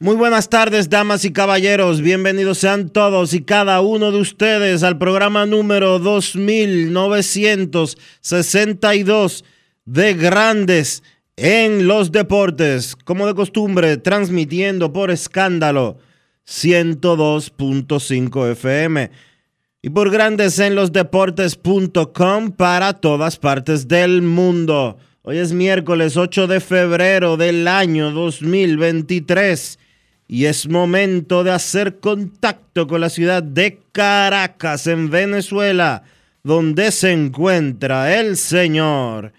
Muy buenas tardes, damas y caballeros. Bienvenidos sean todos y cada uno de ustedes al programa número 2962 de Grandes en los Deportes. Como de costumbre, transmitiendo por escándalo 102.5 FM y por Grandes en los Deportes.com para todas partes del mundo. Hoy es miércoles 8 de febrero del año 2023 y es momento de hacer contacto con la ciudad de Caracas, en Venezuela, donde se encuentra el señor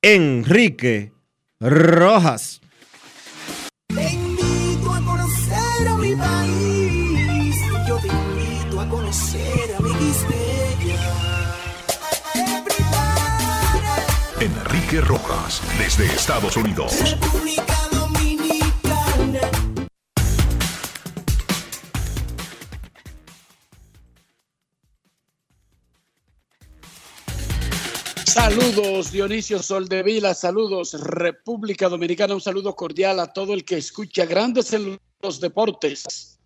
Enrique Rojas. Te invito a conocer a mi país. Yo te invito a conocer a mi Quispeya. Enrique Rojas, desde Estados Unidos. República Saludos Dionisio Soldevila, saludos República Dominicana, un saludo cordial a todo el que escucha Grandes en los Deportes.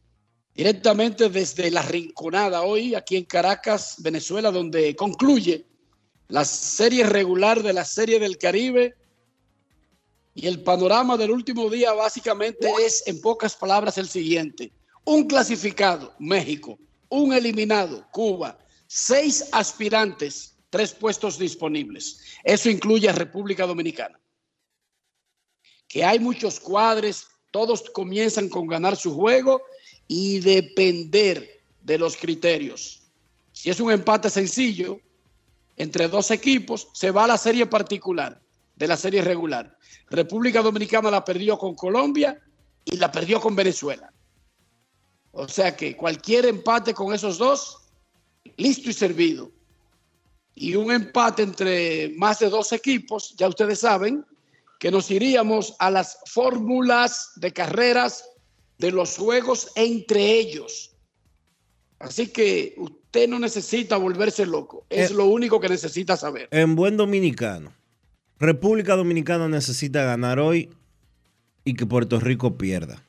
Directamente desde la Rinconada hoy, aquí en Caracas, Venezuela, donde concluye la serie regular de la Serie del Caribe. Y el panorama del último día básicamente es, en pocas palabras, el siguiente. Un clasificado, México. Un eliminado, Cuba. Seis aspirantes, tres puestos disponibles. Eso incluye a República Dominicana. Que hay muchos cuadres, todos comienzan con ganar su juego y depender de los criterios. Si es un empate sencillo entre dos equipos, se va a la serie particular de la serie regular. República Dominicana la perdió con Colombia y la perdió con Venezuela. O sea que cualquier empate con esos dos, listo y servido. Y un empate entre más de dos equipos, ya ustedes saben que nos iríamos a las fórmulas de carreras de los juegos entre ellos. Así que usted no necesita volverse loco, es Eh. lo único que necesita saber. En buen dominicano, República Dominicana necesita ganar hoy y que Puerto Rico pierda.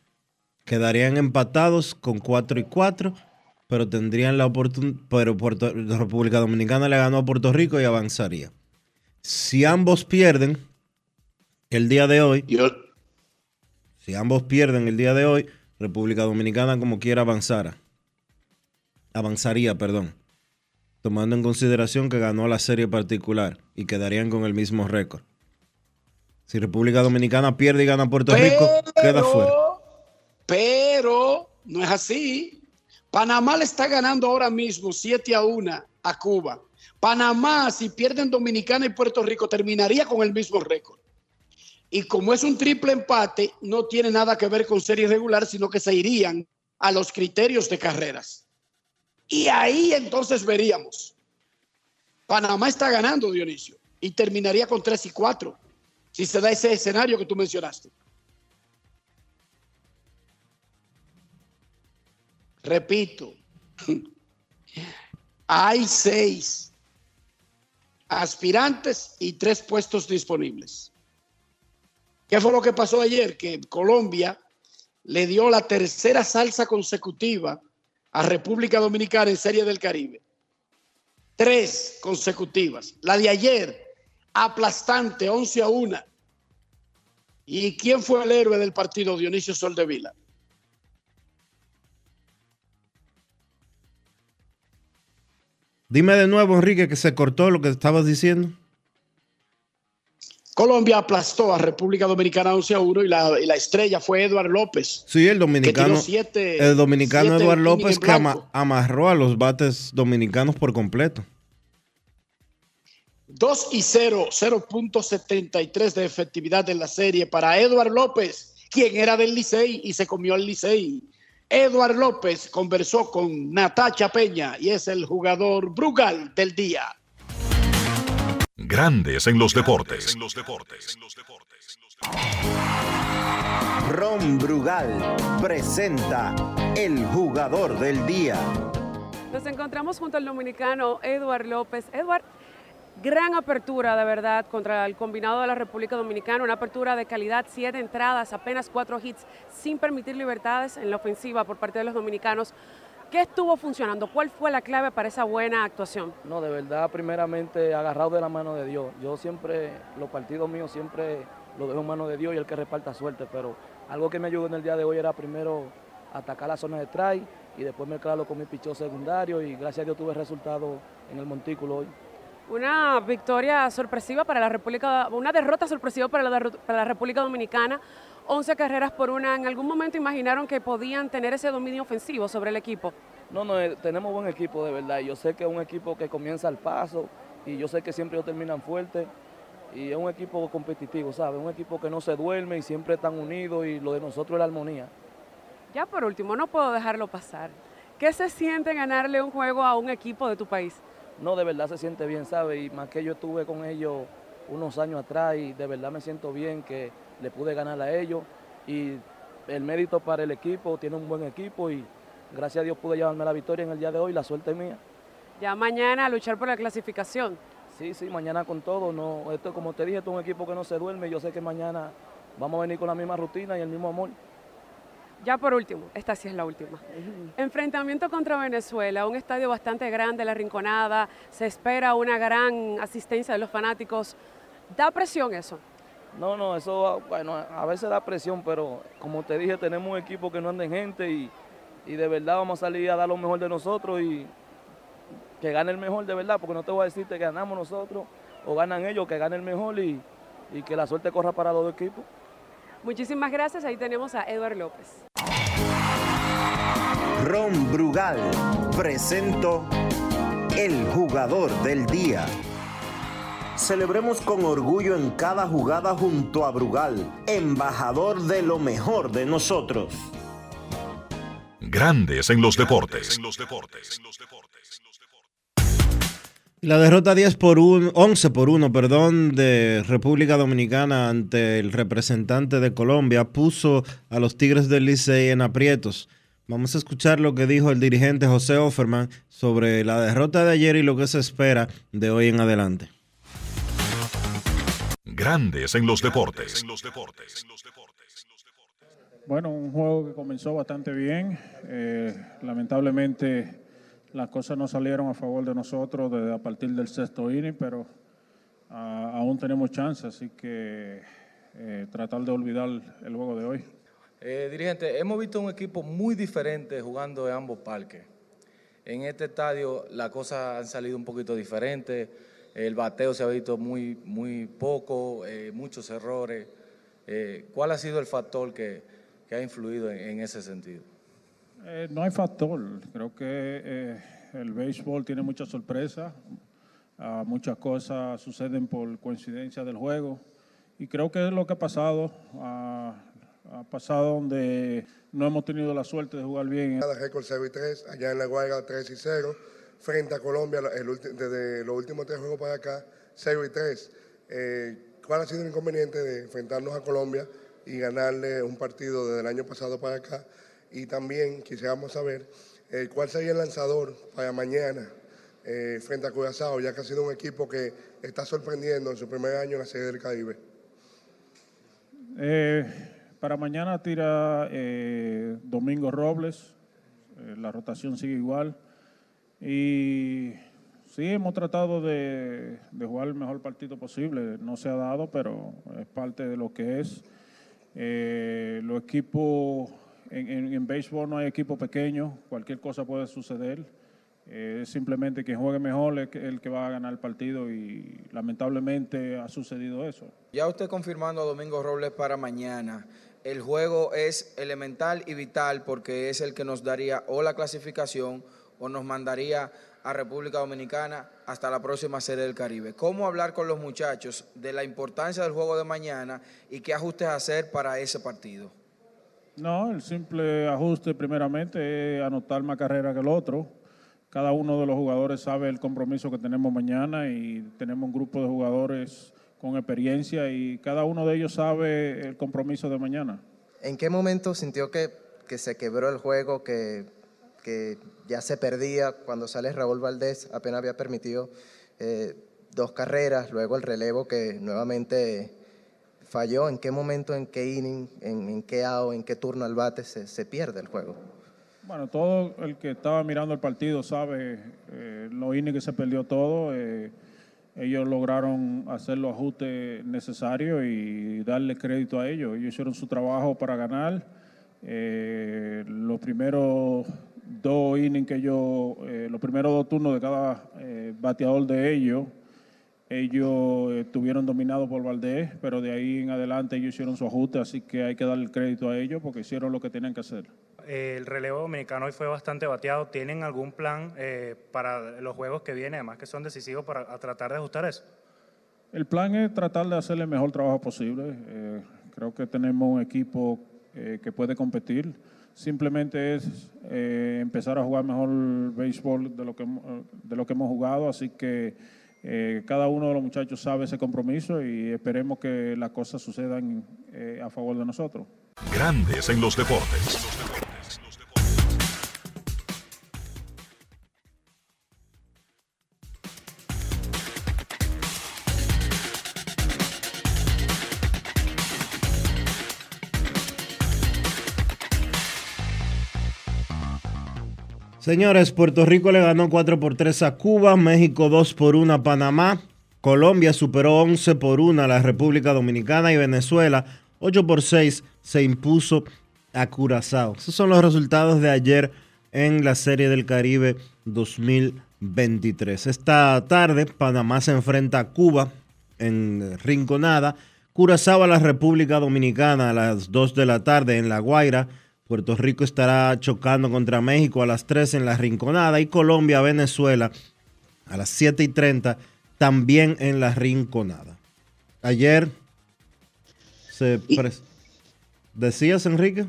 Quedarían empatados con 4 y 4, pero tendrían la oportunidad. Pero Puerto- República Dominicana le ganó a Puerto Rico y avanzaría. Si ambos pierden el día de hoy, Yo, si ambos pierden el día de hoy, República Dominicana como quiera avanzara. Avanzaría, perdón. Tomando en consideración que ganó la serie particular y quedarían con el mismo récord. Si República Dominicana pierde y gana Puerto Rico, queda fuera. Pero no es así. Panamá le está ganando ahora mismo 7 a 1 a Cuba. Panamá, si pierden Dominicana y Puerto Rico, terminaría con el mismo récord. Y como es un triple empate, no tiene nada que ver con serie regular, sino que se irían a los criterios de carreras. Y ahí entonces veríamos. Panamá está ganando, Dionisio, y terminaría con 3 y 4, si se da ese escenario que tú mencionaste. Repito, hay seis aspirantes y tres puestos disponibles. ¿Qué fue lo que pasó ayer? Que Colombia le dio la tercera salsa consecutiva a República Dominicana en Serie del Caribe. Tres consecutivas. La de ayer, aplastante, 11 a 1. ¿Y quién fue el héroe del partido? Dionisio Soldevila. Dime de nuevo, Enrique, que se cortó lo que estabas diciendo. Colombia aplastó a República Dominicana 11 a 1 y la, y la estrella fue Eduard López. Sí, el dominicano. Siete, el dominicano Eduard López que ama, amarró a los bates dominicanos por completo. 2 y 0, 0.73 de efectividad en la serie para Eduard López, quien era del Licey y se comió al Licey. Eduard López conversó con Natacha Peña y es el jugador Brugal del día. Grandes en los deportes. Ron Brugal presenta el jugador del día. Nos encontramos junto al dominicano Eduard López. Eduard, gran apertura de verdad contra el combinado de la República Dominicana, una apertura de calidad, siete entradas, apenas cuatro hits, sin permitir libertades en la ofensiva por parte de los dominicanos. ¿Qué estuvo funcionando? ¿Cuál fue la clave para esa buena actuación? No, de verdad, primeramente agarrado de la mano de Dios. Yo siempre, los partidos míos siempre los dejo en mano de Dios y el que reparta suerte, pero algo que me ayudó en el día de hoy era primero atacar la zona de try y después mezclarlo con mi pichón secundario y gracias a Dios tuve resultado en el montículo hoy. Una victoria sorpresiva para la República, una derrota sorpresiva para la, para la República Dominicana. 11 carreras por una. ¿En algún momento imaginaron que podían tener ese dominio ofensivo sobre el equipo? No, no, eh, tenemos buen equipo de verdad. Yo sé que es un equipo que comienza al paso y yo sé que siempre ellos terminan fuerte. Y es un equipo competitivo, ¿sabes? Un equipo que no se duerme y siempre están unidos y lo de nosotros es la armonía. Ya por último, no puedo dejarlo pasar. ¿Qué se siente ganarle un juego a un equipo de tu país? No, de verdad se siente bien, ¿sabes? Y más que yo estuve con ellos unos años atrás y de verdad me siento bien que le pude ganar a ellos y el mérito para el equipo, tiene un buen equipo y gracias a Dios pude llevarme la victoria en el día de hoy, la suerte es mía. Ya mañana a luchar por la clasificación. Sí, sí, mañana con todo, no, esto como te dije, esto es un equipo que no se duerme, yo sé que mañana vamos a venir con la misma rutina y el mismo amor. Ya por último, esta sí es la última. Enfrentamiento contra Venezuela, un estadio bastante grande, La Rinconada, se espera una gran asistencia de los fanáticos. ¿Da presión eso? No, no, eso, bueno, a veces da presión, pero como te dije, tenemos un equipo que no anda en gente y, de verdad vamos a salir a dar lo mejor de nosotros y que gane el mejor de verdad, porque no te voy a decirte que ganamos nosotros o ganan ellos, que gane el mejor y, y que la suerte corra para los dos equipos. Muchísimas gracias. Ahí tenemos a Eduard López. Ron Brugal presento el jugador del día. Celebremos con orgullo en cada jugada junto a Brugal, embajador de lo mejor de nosotros. Grandes en los deportes. La derrota 10 por 1, 11 por 1, perdón, de República Dominicana ante el representante de Colombia puso a los Tigres del Licey en aprietos. Vamos a escuchar lo que dijo el dirigente José Offerman sobre la derrota de ayer y lo que se espera de hoy en adelante. Grandes en los deportes. Bueno, un juego que comenzó bastante bien. Eh, lamentablemente las cosas no salieron a favor de nosotros desde a partir del sexto inning, pero ah, aún tenemos chance, así que eh, tratar de olvidar el juego de hoy. Eh, dirigente, hemos visto un equipo muy diferente jugando en ambos parques. En este estadio las cosas han salido un poquito diferentes, el bateo se ha visto muy, muy poco, eh, muchos errores. ¿Cuál ha sido el factor que, ha influido en ese sentido? Eh, no hay factor. Creo que eh, el béisbol tiene muchas sorpresas. Ah, muchas cosas suceden por coincidencia del juego. Y creo que es lo que ha pasado. Ah, ha pasado donde no hemos tenido la suerte de jugar bien. récord 0 y 3, allá en La Guaira 3 y 0, frente a Colombia desde los últimos tres juegos para acá, 0 y 3. Eh, ¿Cuál ha sido el inconveniente de enfrentarnos a Colombia y ganarle un partido desde el año pasado para acá? Y también quisiéramos saber eh, ¿cuál sería el lanzador para mañana eh, frente a Curazao, ya que ha sido un equipo que está sorprendiendo en su primer año en la Serie del Caribe? Eh, para mañana tira eh, Domingo Robles, la rotación sigue igual. Y sí, hemos tratado de, jugar el mejor partido posible. No se ha dado, pero es parte de lo que es. Los equipos, en, béisbol no hay equipo pequeño, cualquier cosa puede suceder. Eh, es simplemente quien juegue mejor es el que va a ganar el partido y lamentablemente ha sucedido eso. Ya usted confirmando a Domingo Robles para mañana. El juego es elemental y vital porque es el que nos daría o la clasificación o nos mandaría a República Dominicana hasta la próxima Serie del Caribe. ¿Cómo hablar con los muchachos de la importancia del juego de mañana y qué ajustes hacer para ese partido? No, el simple ajuste primeramente es anotar más carrera que el otro. Cada uno de los jugadores sabe el compromiso que tenemos mañana y tenemos un grupo de jugadores con experiencia y cada uno de ellos sabe el compromiso de mañana. ¿En qué momento sintió que, que se quebró el juego, que, que, ya se perdía cuando sale Raúl Valdés? Apenas había permitido eh, dos carreras, luego el relevo que nuevamente falló. ¿En qué momento, en qué inning, en, en qué out, en qué turno al bate se, pierde el juego? Bueno, todo el que estaba mirando el partido sabe eh, lo innings que se perdió todo. Eh, ellos lograron hacer los ajustes necesarios y darle crédito a ellos. Ellos hicieron su trabajo para ganar. Eh, los primeros dos innings que ellos, eh, los primeros dos turnos de cada bateador de ellos, ellos estuvieron dominados por Valdés, pero de ahí en adelante ellos hicieron su ajuste, así que hay que darle crédito a ellos porque hicieron lo que tenían que hacer. el relevo dominicano hoy fue bastante bateado. ¿Tienen algún plan eh, para los juegos que vienen, además que son decisivos, para tratar de ajustar eso? El plan es tratar de hacer el mejor trabajo posible. Eh, creo que tenemos un equipo eh, que puede competir. Simplemente es eh, empezar a jugar mejor béisbol de lo que, de lo que hemos jugado, así que eh, cada uno de los muchachos sabe ese compromiso y esperemos que las cosas sucedan eh, a favor de nosotros. Grandes en los deportes. Señores, Puerto Rico le ganó 4 por 3 a Cuba, México 2 por 1 a Panamá, Colombia superó 11 por 1 a la República Dominicana y Venezuela 8 por 6 se impuso a Curazao. Esos son los resultados de ayer en la Serie del Caribe 2023. Esta tarde Panamá se enfrenta a Cuba en Rinconada, Curazao a la República Dominicana a las 2 de la tarde en La Guaira. Puerto Rico estará chocando contra México a las 3 en la Rinconada y Colombia, Venezuela a las 7 y 30 también en la Rinconada. Ayer se... ¿Decías, Enrique?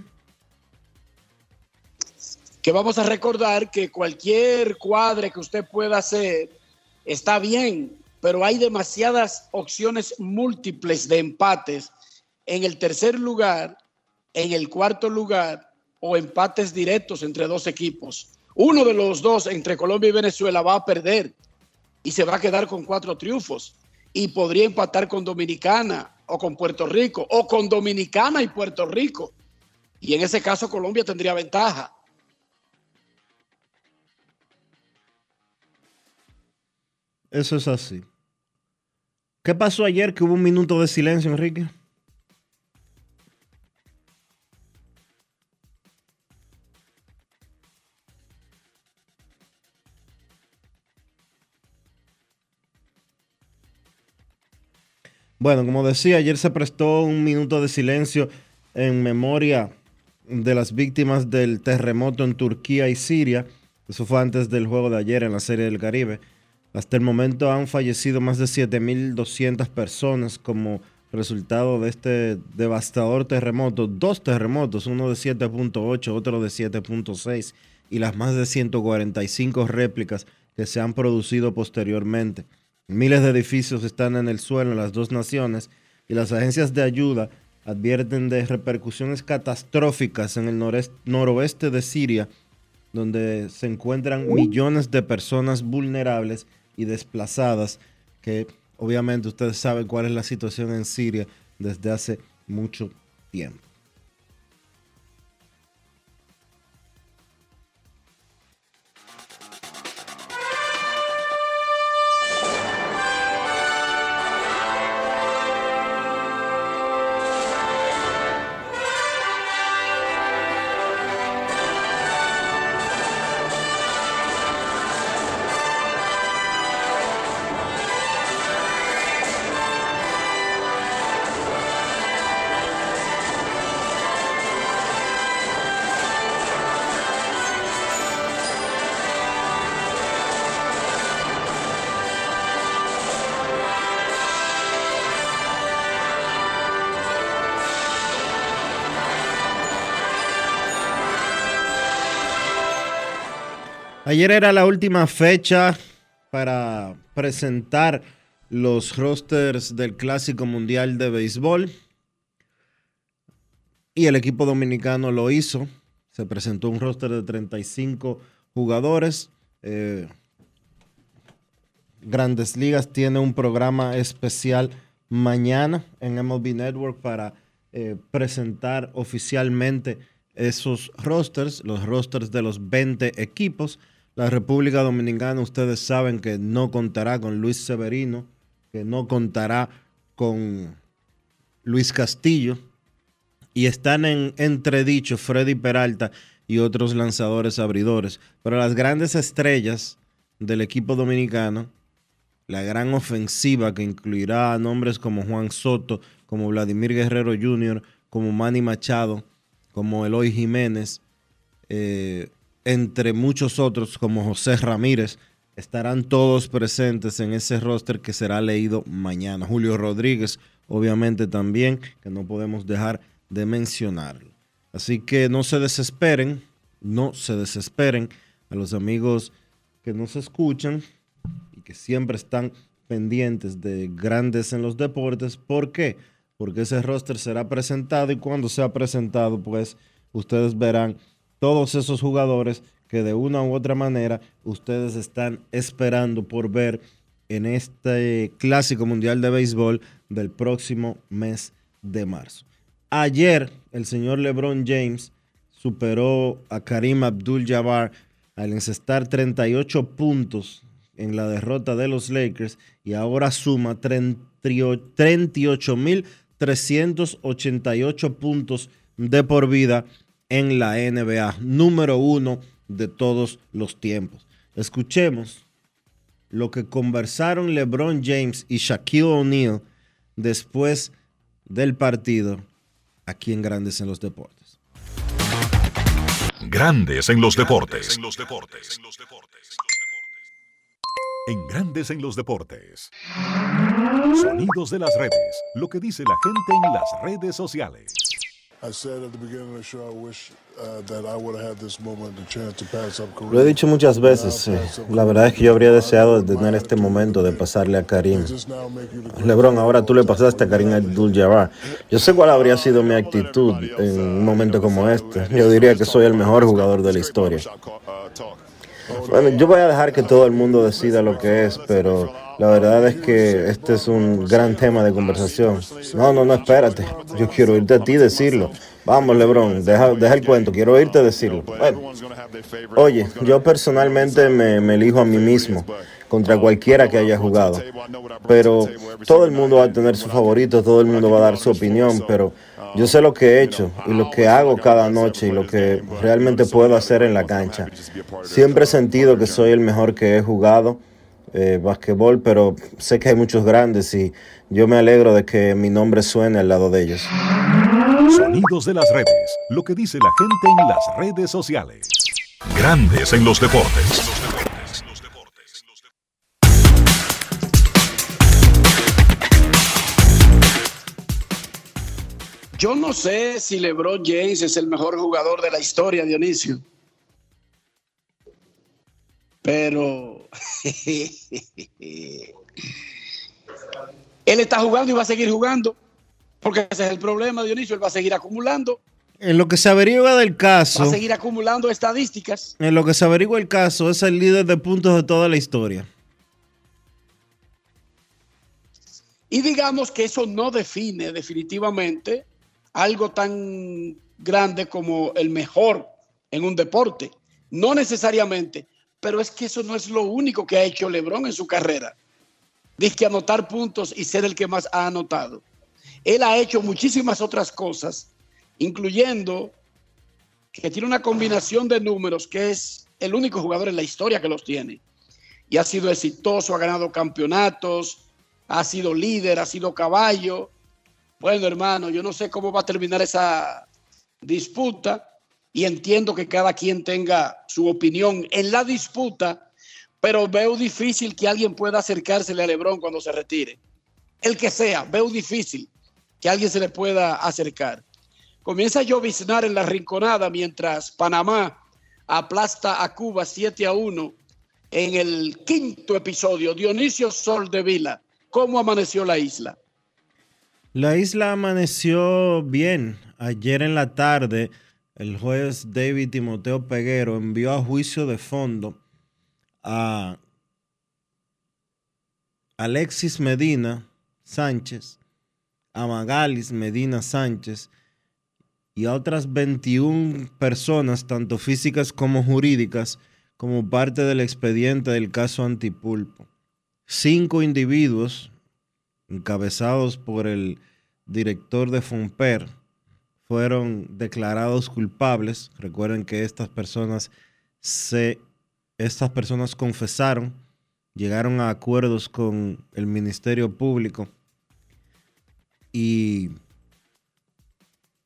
que vamos a recordar que cualquier cuadre que usted pueda hacer está bien, pero hay demasiadas opciones múltiples de empates en el tercer lugar, en el cuarto lugar o empates directos entre dos equipos. Uno de los dos entre Colombia y Venezuela va a perder y se va a quedar con cuatro triunfos y podría empatar con Dominicana o con Puerto Rico o con Dominicana y Puerto Rico. Y en ese caso Colombia tendría ventaja. Eso es así. ¿Qué pasó ayer que hubo un minuto de silencio, Enrique? Bueno, como decía, ayer se prestó un minuto de silencio en memoria de las víctimas del terremoto en Turquía y Siria. Eso fue antes del juego de ayer en la Serie del Caribe. Hasta el momento han fallecido más de 7.200 personas como resultado de este devastador terremoto. Dos terremotos, uno de 7.8, otro de 7.6 y las más de 145 réplicas que se han producido posteriormente. Miles de edificios están en el suelo en las dos naciones y las agencias de ayuda advierten de repercusiones catastróficas en el noroeste de Siria donde se encuentran millones de personas vulnerables y desplazadas, que obviamente ustedes saben cuál es la situación en Siria desde hace mucho tiempo. Ayer era la última fecha para presentar los rosters del Clásico Mundial de Béisbol. Y el equipo dominicano lo hizo. Se presentó un roster de 35 jugadores. Eh, Grandes Ligas tiene un programa especial mañana en MLB Network para eh, presentar oficialmente esos rosters, los rosters de los 20 equipos. La República Dominicana, ustedes saben que no contará con Luis Severino, que no contará con Luis Castillo. Y están en entredicho Freddy Peralta y otros lanzadores abridores. Pero las grandes estrellas del equipo dominicano, la gran ofensiva que incluirá a nombres como Juan Soto, como Vladimir Guerrero Jr., como Manny Machado, como Eloy Jiménez, eh, entre muchos otros como José Ramírez, estarán todos presentes en ese roster que será leído mañana. Julio Rodríguez, obviamente también, que no podemos dejar de mencionarlo. Así que no se desesperen, no se desesperen a los amigos que nos escuchan y que siempre están pendientes de grandes en los deportes. ¿Por qué? Porque ese roster será presentado y cuando sea presentado, pues ustedes verán todos esos jugadores que de una u otra manera ustedes están esperando por ver en este clásico mundial de béisbol del próximo mes de marzo. Ayer el señor LeBron James superó a Karim Abdul-Jabbar al encestar 38 puntos en la derrota de los Lakers y ahora suma 38.388 puntos de por vida en la NBA, número uno de todos los tiempos. Escuchemos lo que conversaron LeBron James y Shaquille O'Neal después del partido aquí en Grandes en los Deportes. Grandes en los Deportes. En Grandes en los Deportes. Sonidos de las redes. Lo que dice la gente en las redes sociales. Lo he dicho muchas veces. La verdad es que yo habría deseado tener este momento de pasarle a Karim. Lebron, ahora tú le pasaste a Karim Abdul-Jabbar. Yo sé cuál habría sido mi actitud en un momento como este. Yo diría que soy el mejor jugador de la historia. Bueno, yo voy a dejar que todo el mundo decida lo que es, pero la verdad es que este es un gran tema de conversación. No, no, no, espérate. Yo quiero oírte a ti decirlo. Vamos, Lebron, deja, deja el cuento. Quiero oírte decirlo. Oye, yo personalmente me, me elijo a mí mismo contra cualquiera que haya jugado. Pero todo el mundo va a tener su favorito, todo el mundo va a dar su opinión, pero yo sé lo que he hecho y lo que hago cada noche y lo que realmente puedo hacer en la cancha. Siempre he sentido que soy el mejor que he jugado eh, basquetbol, pero sé que hay muchos grandes y yo me alegro de que mi nombre suene al lado de ellos. Sonidos de las redes, lo que dice la gente en las redes sociales. Grandes en los deportes. Yo no sé si LeBron James es el mejor jugador de la historia, Dionisio. Pero él está jugando y va a seguir jugando. Porque ese es el problema, Dionisio. Él va a seguir acumulando En lo que se averigua del caso. Va a seguir acumulando estadísticas. En lo que se averigua el caso, es el líder de puntos de toda la historia. Y digamos que eso no define definitivamente algo tan grande como el mejor en un deporte. No necesariamente, pero es que eso no es lo único que ha hecho LeBron en su carrera. Dice que anotar puntos y ser el que más ha anotado. Él ha hecho muchísimas otras cosas, incluyendo que tiene una combinación de números que es el único jugador en la historia que los tiene. Y ha sido exitoso, ha ganado campeonatos, ha sido líder, ha sido caballo. Bueno, hermano, yo no sé cómo va a terminar esa disputa y entiendo que cada quien tenga su opinión en la disputa, pero veo difícil que alguien pueda acercársele a Lebron cuando se retire. El que sea, veo difícil que alguien se le pueda acercar. Comienza a lloviznar en la rinconada mientras Panamá aplasta a Cuba 7 a 1 en el quinto episodio. Dionisio Sol de Vila, ¿cómo amaneció la isla? La isla amaneció bien. Ayer en la tarde, el juez David Timoteo Peguero envió a juicio de fondo a Alexis Medina Sánchez, a Magalis Medina Sánchez y a otras 21 personas, tanto físicas como jurídicas, como parte del expediente del caso Antipulpo. Cinco individuos, encabezados por el director de Fomper, fueron declarados culpables. Recuerden que estas personas se estas personas confesaron, llegaron a acuerdos con el Ministerio Público y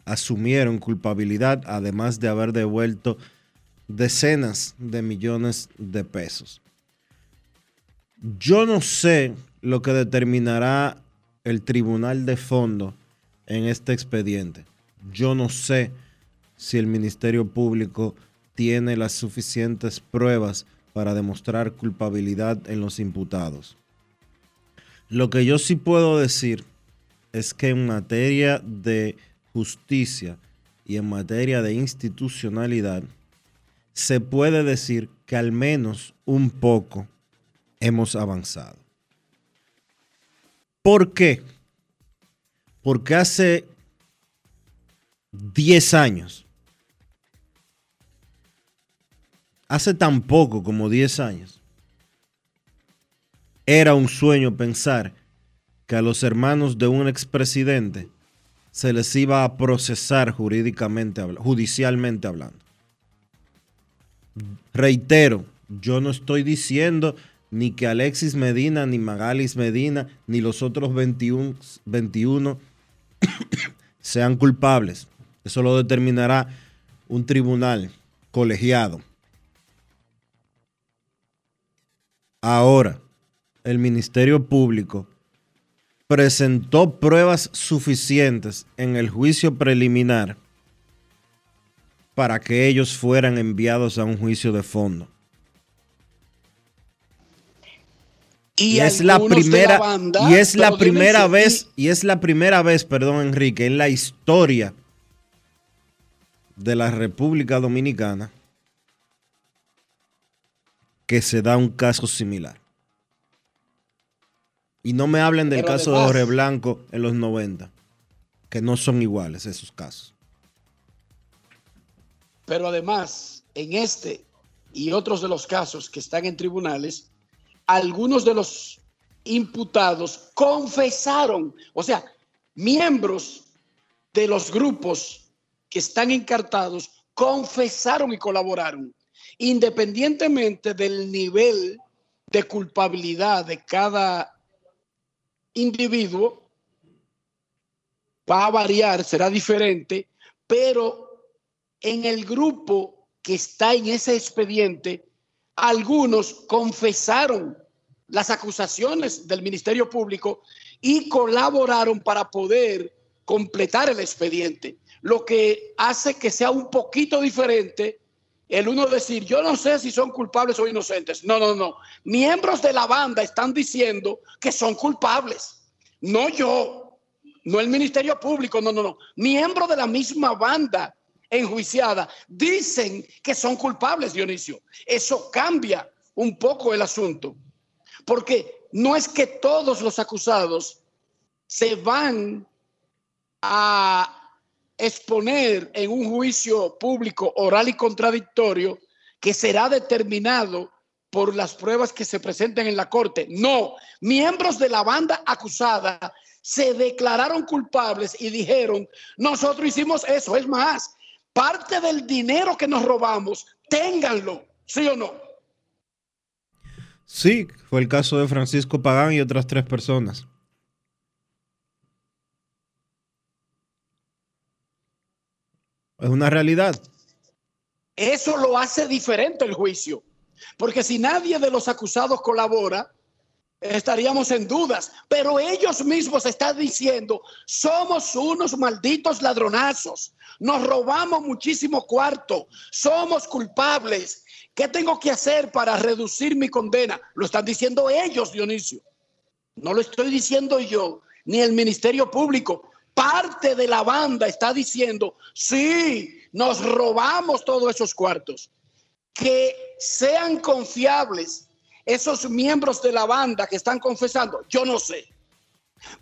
asumieron culpabilidad, además de haber devuelto decenas de millones de pesos. Yo no sé lo que determinará el tribunal de fondo en este expediente. Yo no sé si el Ministerio Público tiene las suficientes pruebas para demostrar culpabilidad en los imputados. Lo que yo sí puedo decir es que en materia de justicia y en materia de institucionalidad, se puede decir que al menos un poco hemos avanzado. ¿Por qué? Porque hace 10 años, hace tan poco como 10 años, era un sueño pensar que a los hermanos de un expresidente se les iba a procesar jurídicamente, judicialmente hablando. Reitero, yo no estoy diciendo ni que Alexis Medina, ni Magalis Medina, ni los otros 21, 21 sean culpables. Eso lo determinará un tribunal colegiado. Ahora, el Ministerio Público presentó pruebas suficientes en el juicio preliminar para que ellos fueran enviados a un juicio de fondo. Y, es la primera y es la primera vez y es la primera vez, perdón, Enrique, en la historia de la República Dominicana que se da un caso similar. Y no me hablen del caso de Jorge Blanco en los 90, que no son iguales esos casos. Pero además, en este y otros de los casos que están en tribunales, algunos de los imputados confesaron, o sea, miembros de los grupos que están encartados confesaron y colaboraron, independientemente del nivel de culpabilidad de cada individuo va a variar, será diferente, pero en el grupo que está en ese expediente, algunos confesaron las acusaciones del Ministerio Público y colaboraron para poder completar el expediente, lo que hace que sea un poquito diferente el uno decir, yo no sé si son culpables o inocentes. No, no, no. Miembros de la banda están diciendo que son culpables. No yo, no el Ministerio Público, no, no, no. Miembros de la misma banda enjuiciada, dicen que son culpables, Dionisio. Eso cambia un poco el asunto, porque no es que todos los acusados se van a exponer en un juicio público oral y contradictorio que será determinado por las pruebas que se presenten en la corte. No, miembros de la banda acusada se declararon culpables y dijeron, nosotros hicimos eso. Es más, parte del dinero que nos robamos, ténganlo, ¿sí o no? Sí, fue el caso de Francisco Pagán y otras tres personas. Es una realidad. Eso lo hace diferente el juicio. Porque si nadie de los acusados colabora, estaríamos en dudas. Pero ellos mismos están diciendo, somos unos malditos ladronazos, nos robamos muchísimo cuarto, somos culpables. ¿Qué tengo que hacer para reducir mi condena? Lo están diciendo ellos, Dionisio. No lo estoy diciendo yo, ni el Ministerio Público parte de la banda está diciendo, sí, nos robamos todos esos cuartos. Que sean confiables esos miembros de la banda que están confesando, yo no sé.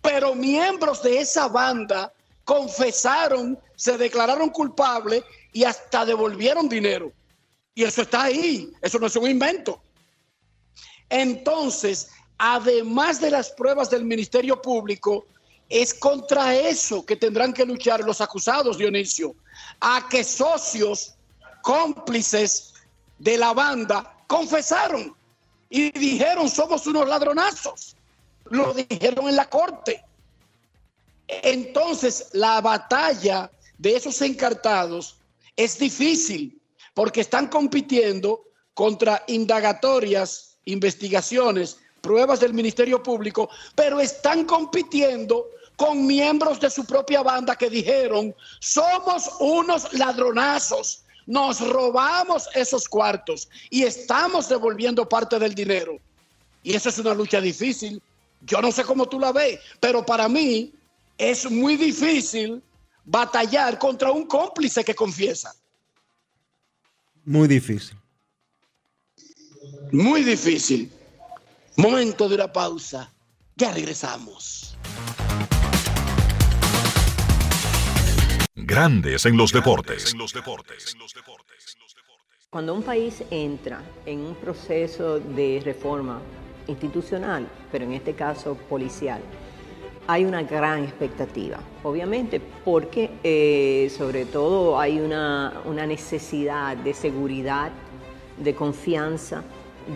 Pero miembros de esa banda confesaron, se declararon culpables y hasta devolvieron dinero. Y eso está ahí, eso no es un invento. Entonces, además de las pruebas del Ministerio Público, es contra eso que tendrán que luchar los acusados, Dionisio, a que socios cómplices de la banda confesaron y dijeron somos unos ladronazos. Lo dijeron en la corte. Entonces, la batalla de esos encartados es difícil porque están compitiendo contra indagatorias, investigaciones, pruebas del Ministerio Público, pero están compitiendo con miembros de su propia banda que dijeron, somos unos ladronazos, nos robamos esos cuartos y estamos devolviendo parte del dinero. Y eso es una lucha difícil. Yo no sé cómo tú la ves, pero para mí es muy difícil batallar contra un cómplice que confiesa. Muy difícil. Muy difícil. Momento de una pausa. Ya regresamos. Grandes en los deportes. Cuando un país entra en un proceso de reforma institucional, pero en este caso policial, hay una gran expectativa, obviamente, porque eh, sobre todo hay una, necesidad de seguridad, de confianza,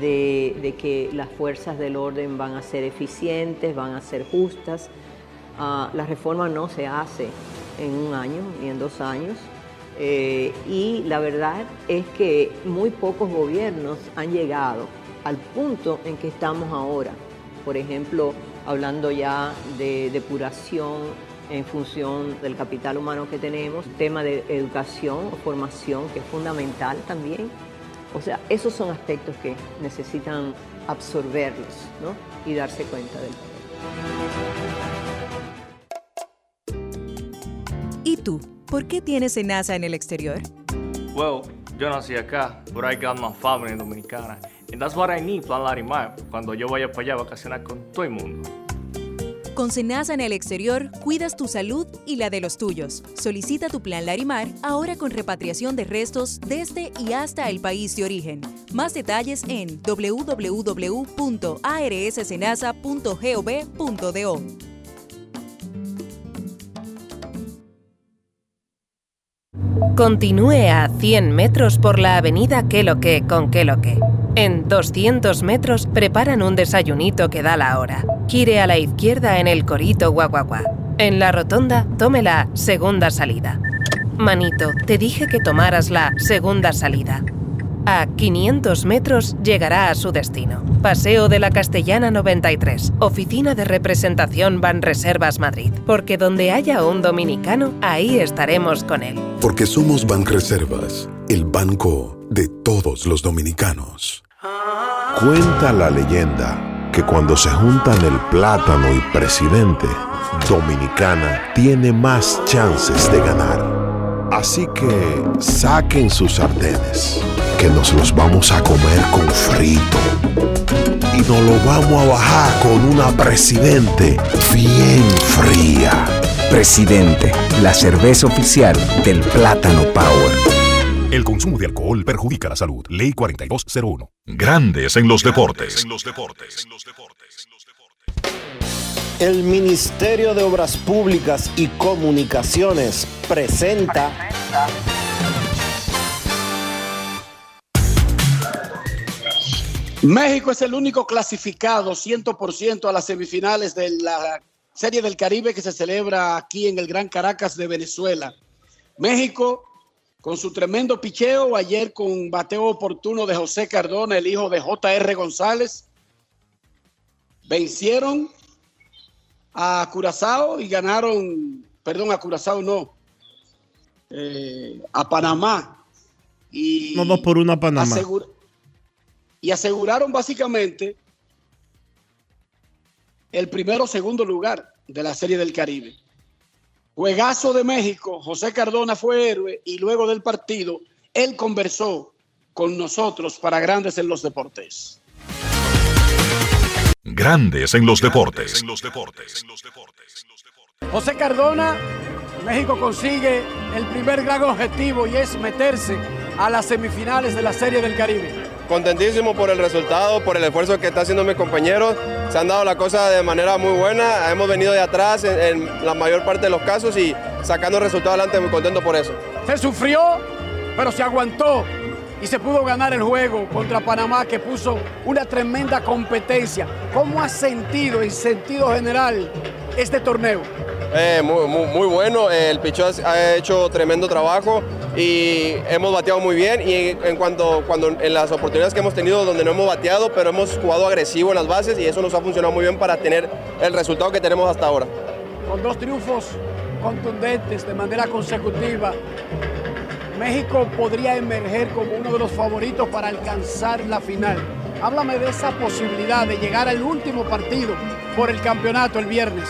de, que las fuerzas del orden van a ser eficientes, van a ser justas. Ah, la reforma no se hace en un año ni en dos años. Eh, y la verdad es que muy pocos gobiernos han llegado al punto en que estamos ahora. Por ejemplo, hablando ya de depuración en función del capital humano que tenemos, tema de educación o formación que es fundamental también. O sea, esos son aspectos que necesitan absorberlos y darse cuenta del tú? ¿Por qué tienes NASA en el exterior? Well, yo nací acá, but I got my family dominicana. And that's what I need, Plan Larimar, cuando yo vaya para allá a vacacionar con todo el mundo. Con Senasa en el exterior, cuidas tu salud y la de los tuyos. Solicita tu plan Larimar ahora con repatriación de restos desde y hasta el país de origen. Más detalles en www.arssenasa.gov.do. Continúe a 100 metros por la avenida Queloque con Queloque. En 200 metros preparan un desayunito que da la hora. Gire a la izquierda en el Corito Guaguaguá. En la rotonda, tome la segunda salida. Manito, te dije que tomaras la segunda salida. A 500 metros llegará a su destino. Paseo de la Castellana 93, Oficina de Representación Banreservas Madrid. Porque donde haya un dominicano, ahí estaremos con él. Porque somos Banreservas, el banco de todos los dominicanos. Cuenta la leyenda que cuando se juntan el plátano y presidente, Dominicana tiene más chances de ganar. Así que saquen sus sartenes, que nos los vamos a comer con frito. Y nos lo vamos a bajar con una presidente bien fría. Presidente, la cerveza oficial del Plátano Power. El consumo de alcohol perjudica la salud. Ley 4201. Grandes en los deportes. El Ministerio de Obras Públicas y Comunicaciones presenta México es el único clasificado 100% a las semifinales de la Serie del Caribe que se celebra aquí en el Gran Caracas de Venezuela. México, con su tremendo picheo, ayer con bateo oportuno de José Cardona, el hijo de J.R. González, vencieron a Curazao y ganaron, perdón, a Curazao no, eh, a Panamá. Y No dos por uno a Panamá. Y aseguraron básicamente el primero o segundo lugar de la Serie del Caribe. Juegazo de México, José Cardona fue héroe y luego del partido él conversó con nosotros para Grandes en los Deportes. Grandes en los deportes. José Cardona, México consigue el primer gran objetivo y es meterse a las semifinales de la Serie del Caribe. Contentísimo por el resultado, por el esfuerzo que está haciendo mis compañeros. Se han dado la cosa de manera muy buena. Hemos venido de atrás en, en la mayor parte de los casos y sacando el resultado adelante, muy contento por eso. Se sufrió, pero se aguantó y se pudo ganar el juego contra Panamá que puso una tremenda competencia. ¿Cómo ha sentido en sentido general este torneo? Eh, muy, muy- muy bueno, el pichón ha hecho tremendo trabajo y hemos bateado muy bien y en cuanto cuando en las oportunidades que hemos tenido donde no hemos bateado, pero hemos jugado agresivo en las bases y eso nos ha funcionado muy bien para tener el resultado que tenemos hasta ahora. Con dos triunfos contundentes de manera consecutiva, México podría emerger como uno de los favoritos para alcanzar la final. Háblame de esa posibilidad de llegar al último partido por el campeonato el viernes.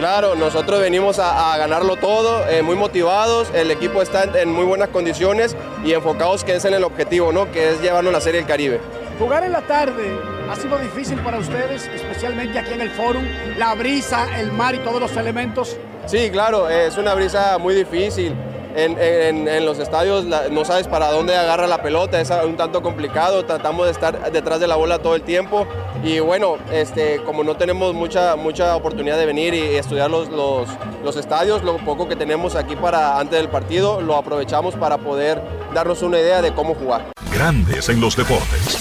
Claro, nosotros venimos a, a ganarlo todo, eh, muy motivados, el equipo está en, en muy buenas condiciones y enfocados que es en el objetivo, ¿no? que es llevarnos la Serie del Caribe. Jugar en la tarde ha sido difícil para ustedes, especialmente aquí en el Fórum, la brisa, el mar y todos los elementos. Sí, claro, es una brisa muy difícil. En, en- en los estadios la- no sabes para dónde agarra la pelota, es un tanto complicado, tratamos de estar detrás de la bola todo el tiempo y bueno, este, como no tenemos mucha, mucha oportunidad de venir y estudiar los, los, los estadios, lo poco que tenemos aquí para antes del partido, lo aprovechamos para poder darnos una idea de cómo jugar. Grandes en los deportes.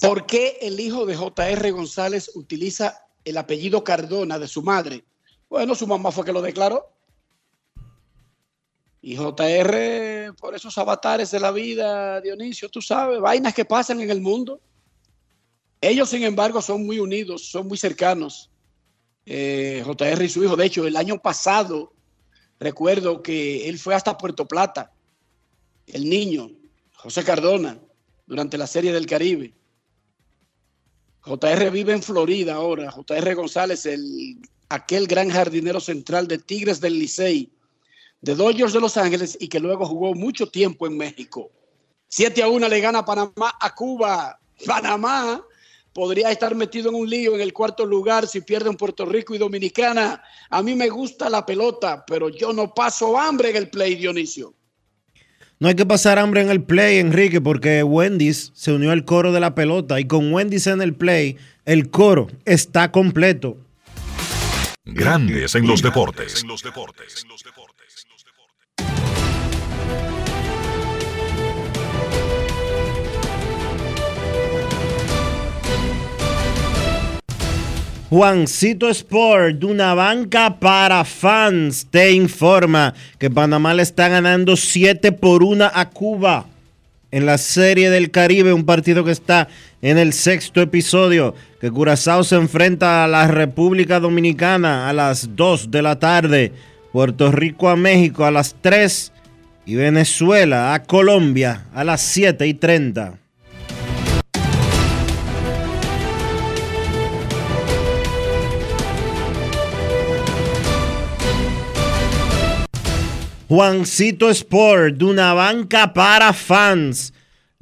¿Por qué el hijo de J.R. González utiliza el apellido Cardona de su madre? Bueno, su mamá fue que lo declaró. Y JR, por esos avatares de la vida, Dionisio, tú sabes, vainas que pasan en el mundo. Ellos, sin embargo, son muy unidos, son muy cercanos. Eh, JR y su hijo. De hecho, el año pasado, recuerdo que él fue hasta Puerto Plata, el niño, José Cardona, durante la Serie del Caribe. JR vive en Florida ahora. JR González, el, aquel gran jardinero central de Tigres del Licey, de Dodgers de Los Ángeles y que luego jugó mucho tiempo en México. 7 a 1 le gana Panamá a Cuba. Panamá podría estar metido en un lío en el cuarto lugar si pierden Puerto Rico y Dominicana. A mí me gusta la pelota, pero yo no paso hambre en el play, Dionisio. No hay que pasar hambre en el play, Enrique, porque Wendy's se unió al coro de la pelota y con Wendy's en el play, el coro está completo. Grandes en los deportes. Juancito Sport, una banca para fans, te informa que Panamá le está ganando 7 por 1 a Cuba en la Serie del Caribe, un partido que está en el sexto episodio, que Curazao se enfrenta a la República Dominicana a las 2 de la tarde, Puerto Rico a México a las 3 y Venezuela a Colombia a las 7 y 30. Juancito Sport, una banca para fans.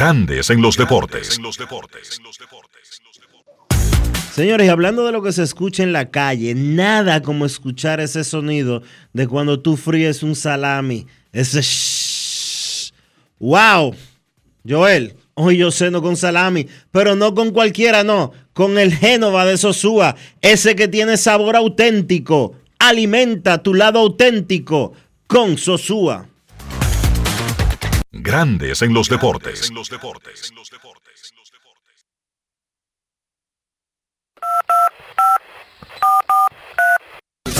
Grandes en los deportes. Señores, y hablando de lo que se escucha en la calle, nada como escuchar ese sonido de cuando tú fríes un salami. Ese shhh. ¡Wow! Joel, hoy yo ceno con salami, pero no con cualquiera, no. Con el Génova de Sosúa, ese que tiene sabor auténtico. Alimenta tu lado auténtico con Sosúa. Grandes en los deportes. No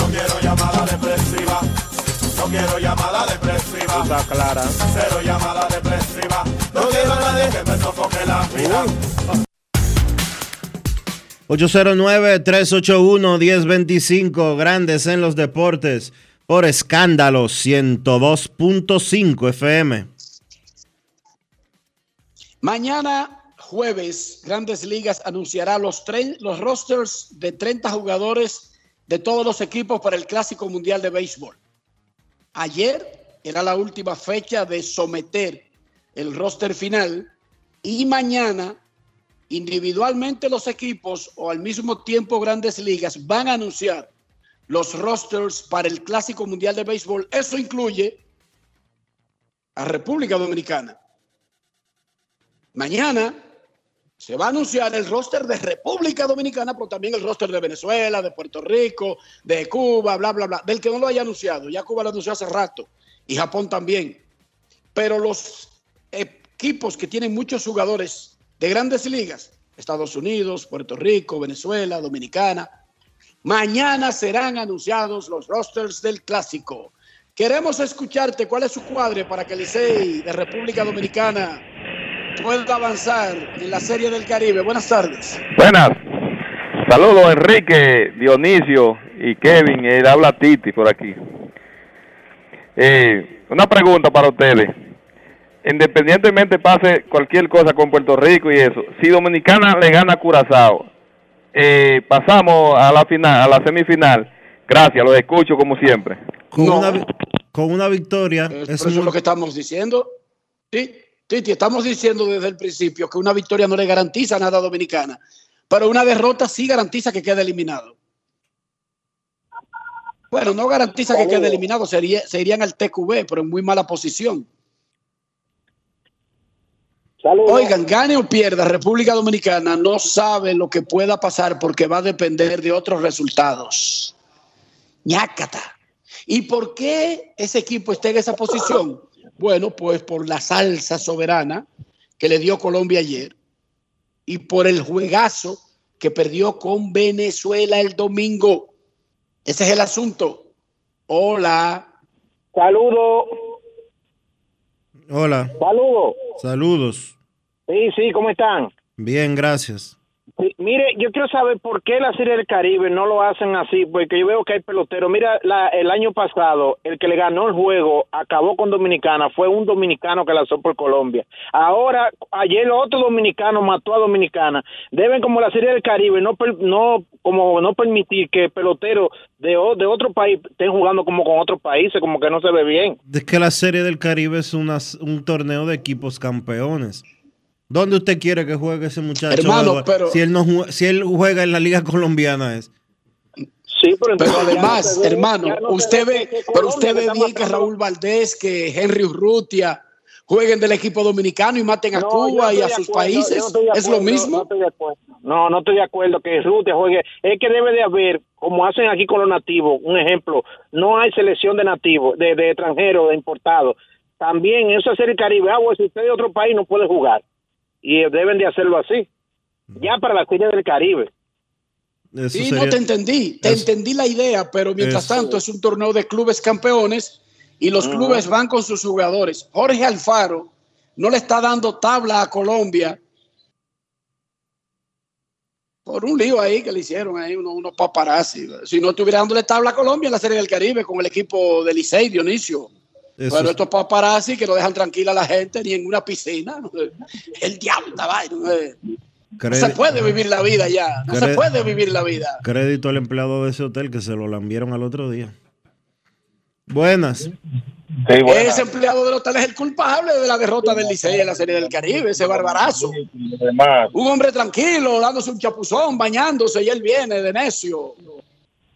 quiero llamada depresiva. No quiero llamada depresiva. Está clara. Cero llamada depresiva. No quiero a nadie que me sofoque la vida. 809-381-1025, Grandes en los Deportes, por escándalo 102.5 FM. Mañana, jueves, Grandes Ligas anunciará los, los rosters de 30 jugadores de todos los equipos para el Clásico Mundial de Béisbol. Ayer era la última fecha de someter el roster final y mañana individualmente los equipos o al mismo tiempo Grandes Ligas van a anunciar los rosters para el Clásico Mundial de Béisbol. Eso incluye a República Dominicana. Mañana se va a anunciar el roster de República Dominicana, pero también el roster de Venezuela, de Puerto Rico, de Cuba, bla, bla, bla. Del que no lo haya anunciado. Ya Cuba lo anunció hace rato. Y Japón también. Pero los equipos que tienen muchos jugadores de grandes ligas, Estados Unidos, Puerto Rico, Venezuela, Dominicana, mañana serán anunciados los rosters del clásico. Queremos escucharte cuál es su cuadre para que Licey de República Dominicana pueda avanzar en la Serie del Caribe. Buenas tardes. Buenas. Saludos Enrique, Dionisio y Kevin. Eh, habla Titi por aquí. Eh, una pregunta para ustedes. Independientemente pase cualquier cosa con Puerto Rico y eso, si Dominicana le gana a Curazao, eh, pasamos a la final, a la semifinal. Gracias, los escucho como siempre. Con, una, con una victoria. Es eso es lo que estamos diciendo. Sí, Titi, estamos diciendo desde el principio que una victoria no le garantiza nada a Dominicana, pero una derrota sí garantiza que quede eliminado. Bueno, no garantiza que quede eliminado, sería, se irían al TQB, pero en muy mala posición. Oigan, gane o pierda, República Dominicana no sabe lo que pueda pasar porque va a depender de otros resultados. ñácata. ¿Y por qué ese equipo está en esa posición? Bueno, pues por la salsa soberana que le dio Colombia ayer y por el juegazo que perdió con Venezuela el domingo. Ese es el asunto. Hola. Saludos. Hola. Saludos. Saludos. Sí, sí, ¿cómo están? Bien, gracias. Mire, yo quiero saber por qué la Serie del Caribe no lo hacen así, porque yo veo que hay peloteros. Mira, la- el año pasado, el que le ganó el juego, acabó con Dominicana, fue un dominicano que lanzó por Colombia. Ahora, ayer otro dominicano mató a Dominicana. Deben, como la Serie del Caribe, no, no, como no permitir que peloteros de, de otro país estén jugando como con otros países, como que no se ve bien. Es que la Serie del Caribe es una- un torneo de equipos campeones. ¿Dónde usted quiere que juegue ese muchacho? Hermano, pero- si, él no, jue- si él juega en la Liga Colombiana es. Sí, pero, Pero además, no se ve- hermano, no usted ve pero usted ve bien que Raúl Valdés, que Henry Urrutia jueguen del equipo dominicano y maten a No, Cuba no y a sus acuerdo, países. no estoy de es lo acuerdo, mismo. No estoy de acuerdo. No, no estoy de acuerdo que Rutia juegue. Es que debe de haber, como hacen aquí con los nativos, un ejemplo, no hay selección de nativos, de, de extranjeros, de importados. También en esa serie Caribe, ah, bueno, si usted es de otro país no puede jugar. Y deben de hacerlo así. Ya para la serie del Caribe. Eso Sí, sería- no te entendí, te entendí la idea, pero mientras Eso. tanto es un torneo de clubes campeones y los clubes van con sus jugadores. Jorge Alfaro no le está dando tabla a Colombia por un lío ahí que le hicieron ahí unos, unos paparazzi. Si no estuviera dándole tabla a Colombia en la Serie del Caribe con el equipo de Licey, Dionisio. Eso Pero es- estos paparazzi que no dejan tranquila a la gente ni en una piscina. ¿no? El diablo, vaina, ¿no? No se puede vivir la vida ya. No se puede vivir la vida. Crédito al empleado de ese hotel que se lo lambieron al otro día. Buenas. Ese empleado del hotel es el culpable de la derrota del Licey en la Serie del Caribe, ese barbarazo. Un hombre tranquilo, dándose un chapuzón, bañándose, y él viene de necio.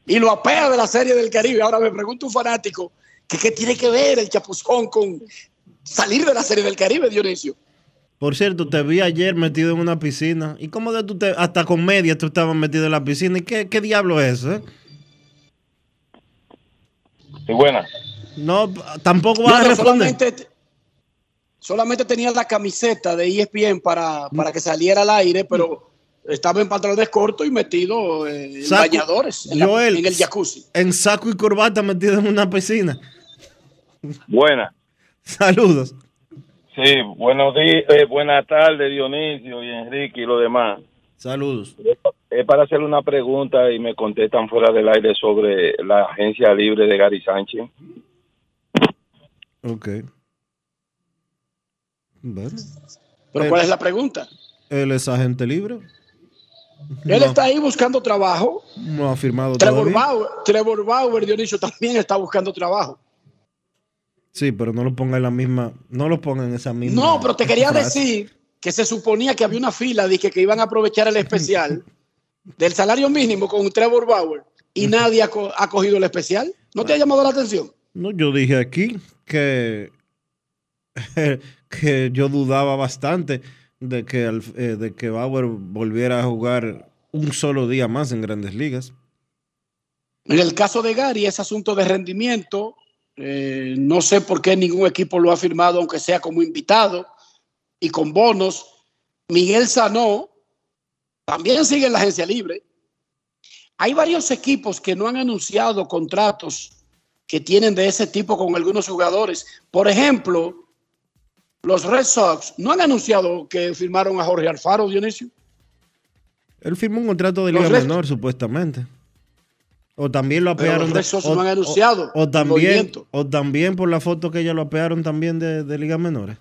Y lo apea de la Serie del Caribe. Ahora me pregunta un fanático, ¿qué tiene que ver el chapuzón con salir de la Serie del Caribe, Dionisio? Por cierto, te vi ayer metido en una piscina. ¿Y cómo de tú te, hasta con media tú estabas metido en la piscina? ¿Y qué, qué diablo es eso? eh? Sí, buena. No, tampoco No, vas a responder. solamente, solamente tenía la camiseta de ESPN para, para que saliera al aire, pero estaba en pantalones cortos y metido en Saco- bañadores, en, la- Joel, en el jacuzzi. En saco y corbata metido en una piscina. Buena. Saludos. Sí, buenos días, eh, buenas tardes Dionisio y Enrique y lo demás. Saludos. Es para hacerle una pregunta y me contestan fuera del aire sobre la agencia libre de Gary Sánchez. Ok. Bueno. Pero Él- ¿cuál es la pregunta? Él es agente libre. Él No, está ahí buscando trabajo. no ha firmado Trevor todavía. Bauer, Trevor Bauer, Dionisio, también está buscando trabajo. Sí, pero no lo ponga en la misma. No lo ponga en esa misma. No, pero te quería frase. decir que se suponía que había una fila de que, que iban a aprovechar el especial del salario mínimo con Trevor Bauer y nadie ha, co- ha cogido el especial. ¿No te ha llamado la atención? No, yo dije aquí que, que yo dudaba bastante de que, eh, de que Bauer volviera a jugar un solo día más en grandes ligas. En el caso de Gary es asunto de rendimiento. Eh, no sé por qué ningún equipo lo ha firmado, aunque sea como invitado y con bonos. Miguel Sanó también sigue en la agencia libre. Hay varios equipos que no han anunciado contratos que tienen de ese tipo con algunos jugadores. Por ejemplo, los Red Sox no han anunciado que firmaron a Jorge Alfaro, Dionisio. Él firmó un contrato de liga menor, supuestamente. O también lo Pero apearon. los o, no han o- anunciado o el también, movimiento. o también por la foto que ella lo apearon también de, de ligas menores.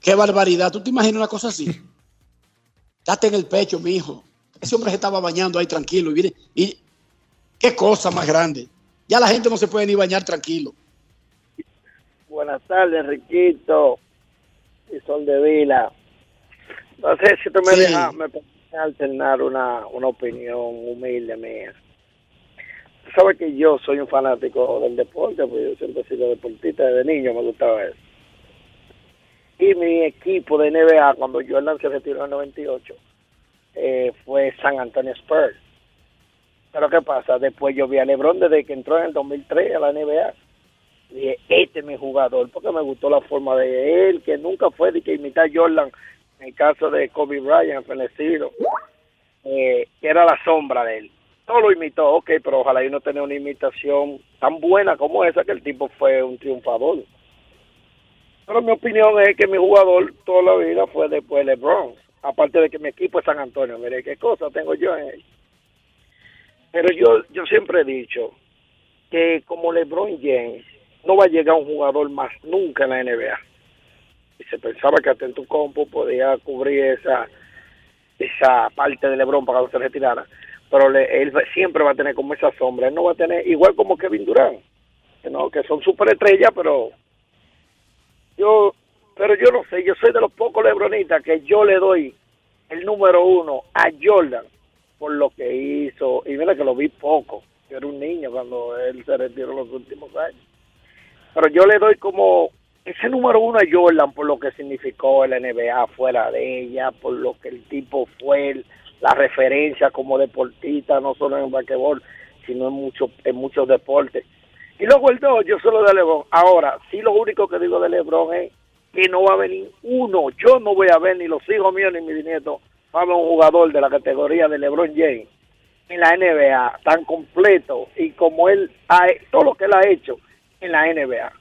Qué barbaridad. ¿Tú te imaginas una cosa así? Date en el pecho, mi hijo. Ese hombre se estaba bañando ahí tranquilo. Y, viene- y qué cosa más grande. Ya la gente no se puede ni bañar tranquilo. Buenas tardes, Enriquito y Sol de Vila. No sé si tú me Sí. dejas me alternar una, una opinión humilde mía. Sabes que yo soy un fanático del deporte, porque yo siempre he sido deportista desde niño, me gustaba eso. Y mi equipo de NBA, cuando Jordan se retiró en el 98, eh, fue San Antonio Spurs. Pero ¿qué pasa? Después yo vi a LeBron desde que entró en el 2003 a la NBA. Dije, este es mi jugador, porque me gustó la forma de él, que nunca fue de que imitar a Jordan, en el caso de Kobe Bryant, fenecido, eh, que era la sombra de él. No lo imitó, ok, pero ojalá yo no tenga una imitación tan buena como esa, que el tipo fue un triunfador. Pero mi opinión es que mi jugador toda la vida fue después LeBron, aparte de que mi equipo es San Antonio, mire qué cosa tengo yo en él. Pero yo, yo siempre he dicho que como LeBron James no va a llegar un jugador más nunca en la NBA. Y se pensaba que Compo podía cubrir esa esa parte de LeBron para que se retirara. Pero le- él siempre va a tener como esa sombra. Él no va a tener, igual como Kevin Durant, que, no, que son superestrellas, pero yo pero yo no sé, yo soy de los pocos lebronistas que yo le doy el número uno a Jordan por lo que hizo. Y mira que lo vi poco. Yo era un niño cuando él se retiró los últimos años. Pero yo le doy como ese número uno a Jordan por lo que significó la NBA fuera de ella, por lo que el tipo fue el- la referencia como deportista, no solo en el basquetbol, sino en, mucho, en muchos deportes. Y luego el dos, yo solo de LeBron. Ahora, sí lo único que digo de LeBron es que no va a venir uno. Yo no voy a ver ni los hijos míos ni mis nietos. Va a ver un jugador de la categoría de LeBron James en la NBA tan completo y como él ha, todo lo que él ha hecho en la NBA.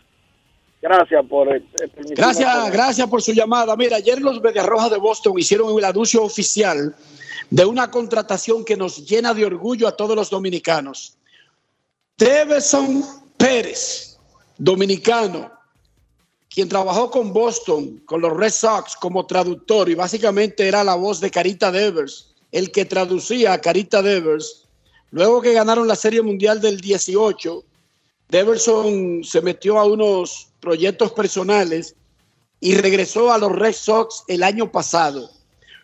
Gracias por eh, permitirme Gracias, gracias por su llamada. Mira, ayer los Mediarrojas de Boston hicieron el anuncio oficial de una contratación que nos llena de orgullo a todos los dominicanos. Deveson Pérez, dominicano, quien trabajó con Boston, con los Red Sox como traductor y básicamente era la voz de Carita Devers, el que traducía a Carita Devers. Luego que ganaron la Serie Mundial del 18, Deverson se metió a unos proyectos personales y regresó a los Red Sox el año pasado.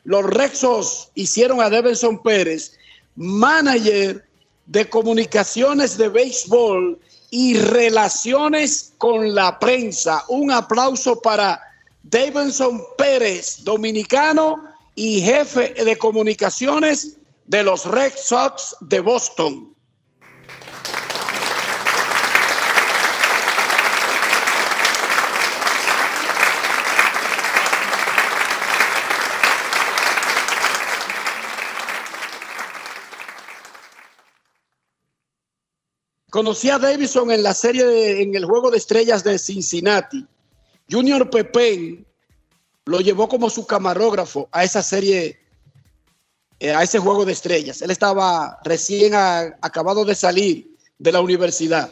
Los Red Sox hicieron a Deverson Pérez manager de comunicaciones de béisbol y relaciones con la prensa. Un aplauso para Davidson Pérez, dominicano y jefe de comunicaciones de los Red Sox de Boston. Conocí a Davidson en la serie, de- en el juego de estrellas de Cincinnati. Junior Pepén lo llevó como su camarógrafo a esa serie, eh, a ese juego de estrellas. Él estaba recién acabado de salir de la universidad.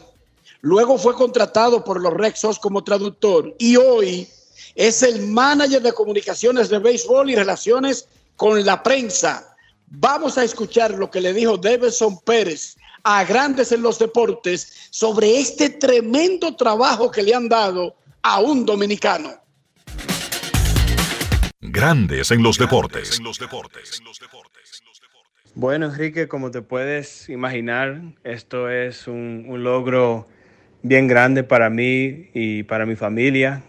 Luego fue contratado por los Red Sox como traductor y hoy es el manager de comunicaciones de béisbol y relaciones con la prensa. Vamos a escuchar lo que le dijo Davidson Pérez a Grandes en los Deportes sobre este tremendo trabajo que le han dado a un dominicano. Grandes en los deportes. Bueno, Enrique, como te puedes imaginar, esto es un, un logro bien grande para mí y para mi familia.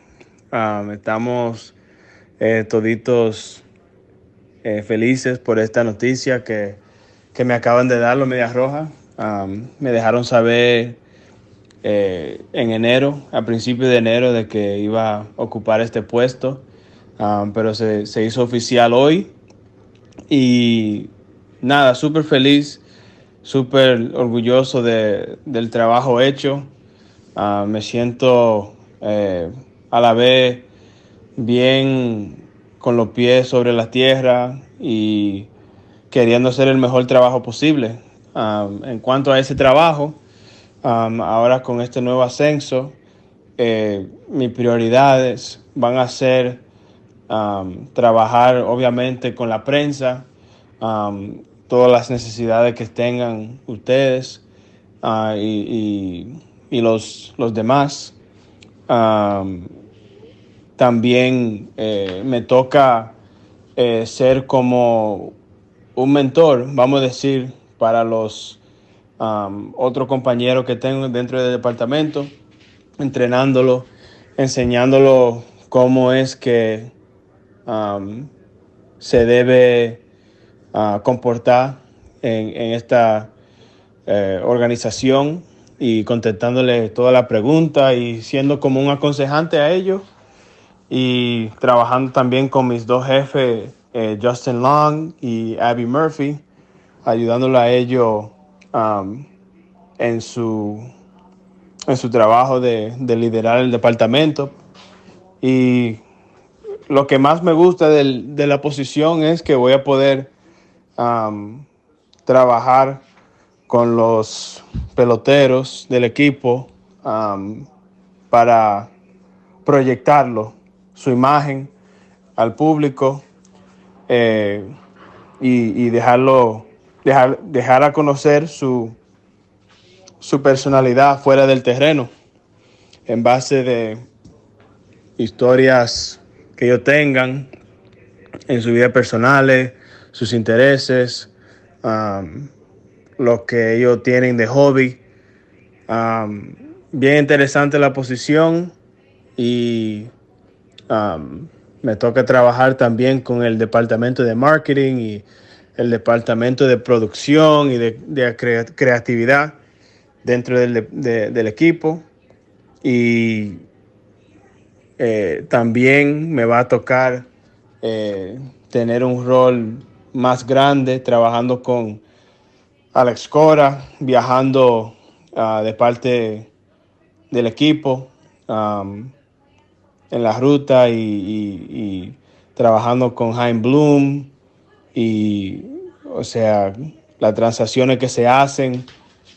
Um, estamos eh, toditos eh, felices por esta noticia que, que me acaban de dar los Medias Rojas. Me dejaron saber eh, en enero, a principios de enero, de que iba a ocupar este puesto, pero se, se hizo oficial hoy. Y nada, súper feliz, súper orgulloso de- del trabajo hecho. Me siento eh, a la vez bien con los pies sobre la tierra y queriendo hacer el mejor trabajo posible. Ah, en cuanto a ese trabajo, ah, ahora con este nuevo ascenso, eh, mis prioridades van a ser um, trabajar obviamente con la prensa, um, todas las necesidades que tengan ustedes ah, y, los, los demás. Um, también eh, me toca eh, ser como un mentor, vamos a decir, para los um, otros compañeros que tengo dentro del departamento, entrenándolo, enseñándolo cómo es que um, se debe ah, comportar en, en esta eh, organización y contestándole todas las preguntas y siendo como un aconsejante a ellos y trabajando también con mis dos jefes, eh, Justin Long y Abby Murphy, ayudándolo a ellos um, en, su, en su trabajo de, de liderar el departamento. Y lo que más me gusta del- de la posición es que voy a poder um, trabajar con los peloteros del equipo um, para proyectarlo, su imagen al público eh, y, y dejarlo, dejar, dejar a conocer su, su personalidad fuera del terreno en base de historias que ellos tengan en su vida personales, sus intereses, um, lo que ellos tienen de hobby. Um, bien interesante la posición y um, me toca trabajar también con el departamento de marketing y el departamento de producción y de, de crea- creatividad dentro del, de- del equipo. Y eh, también me va a tocar eh, tener un rol más grande trabajando con Alex Cora, viajando ah, de parte del equipo en la ruta y, trabajando con Jaime Bloom y, o sea, las transacciones que se hacen.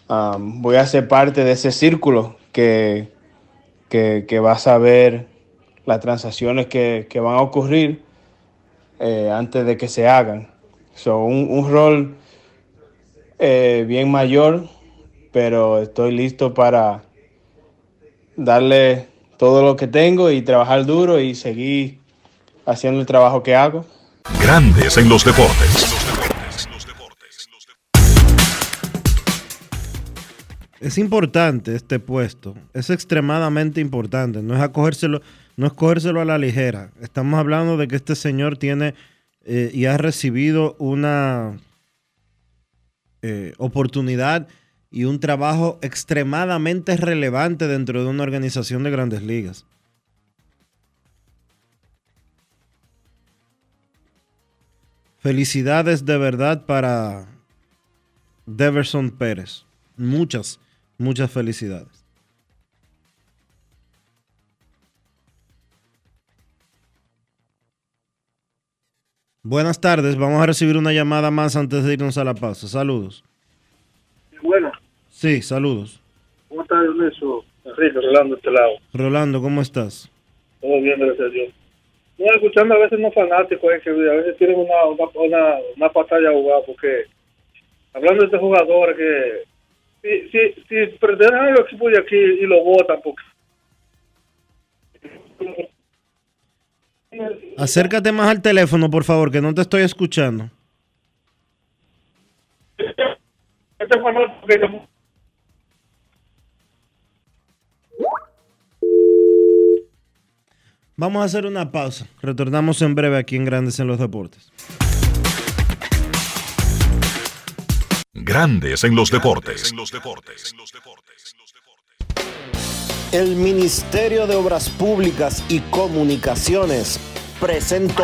um, voy a ser parte de ese círculo que, que, que va a saber las transacciones que, que van a ocurrir eh, antes de que se hagan. So, un, un rol eh, bien mayor, pero estoy listo para darle todo lo que tengo y trabajar duro y seguir haciendo el trabajo que hago. Grandes en los deportes. Es importante este puesto, es extremadamente importante, no es acogérselo, no es cogérselo a la ligera. Estamos hablando de que este señor tiene eh, y ha recibido una eh, oportunidad y un trabajo extremadamente relevante dentro de una organización de grandes ligas. Felicidades de verdad para Deverson Pérez. Muchas, muchas felicidades. Buenas tardes, vamos a recibir una llamada más antes de irnos a la pausa. Saludos. Bueno, Sí, saludos. ¿cómo estás, Ernesto? Enrique, Rolando, este lado. Rolando, ¿cómo estás? Todo bien, gracias a Dios. No, escuchando a veces no fanáticos, eh, que a veces tienen una, una, una, una batalla a jugar, porque hablando de este jugador que si, si, si pretenden el equipo de aquí y lo votan, porque Acércate más al teléfono, por favor, que no te estoy escuchando. este fanático que Vamos a hacer una pausa. Retornamos en breve aquí en Grandes en los Deportes. Grandes en los deportes. El Ministerio de Obras Públicas y Comunicaciones presentó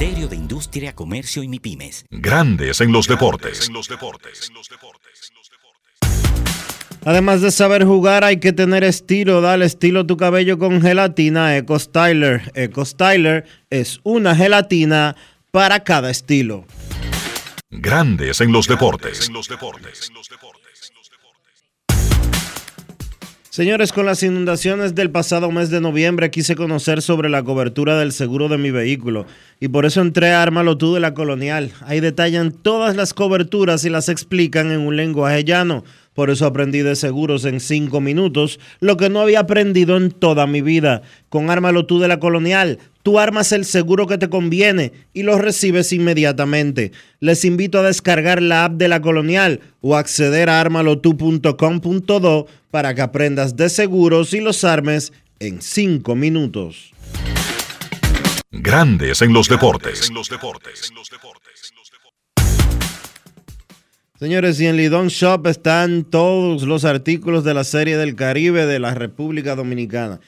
Ministerio de Industria, Comercio y MIPIMES. Grandes en los deportes. Además de saber jugar, hay que tener estilo. Dale estilo a tu cabello con gelatina Eco Styler. Eco Styler es una gelatina para cada estilo. Grandes en los deportes. Señores, con las inundaciones del pasado mes de noviembre quise conocer sobre la cobertura del seguro de mi vehículo y por eso entré a Ármalo tú de la Colonial. Ahí detallan todas las coberturas y las explican en un lenguaje llano. Por eso aprendí de seguros en cinco minutos, lo que no había aprendido en toda mi vida. Con Ármalo tú de la Colonial, tú armas el seguro que te conviene y lo recibes inmediatamente. Les invito a descargar la app de la Colonial o acceder a armalotu.com.do para que aprendas de seguros y los armes en cinco minutos. Grandes en los deportes. Señores, y en Lidón Shop están todos los artículos de la Serie del Caribe de la República Dominicana.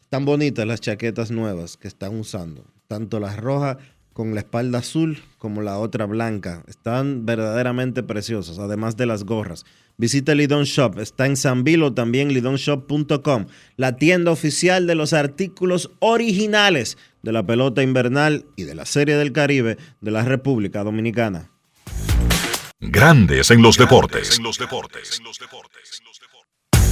Están bonitas las chaquetas nuevas que están usando, tanto las rojas con la espalda azul como la otra blanca. Están verdaderamente preciosas, además de las gorras. Visita Lidon Shop, está en San Vilo, también lidonshop.com, la tienda oficial de los artículos originales de la pelota invernal y de la Serie del Caribe de la República Dominicana. Grandes en los deportes.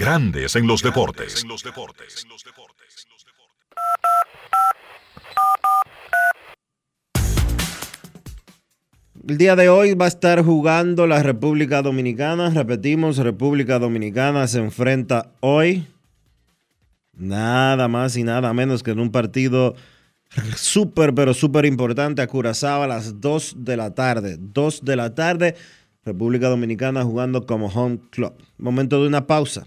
Grandes en los deportes. El día de hoy va a estar jugando la República Dominicana. Repetimos, República Dominicana se enfrenta hoy nada más y nada menos que en un partido súper, pero súper importante a Curazao a las 2 de la tarde. 2 de la tarde, República Dominicana jugando como home club. Momento de una pausa.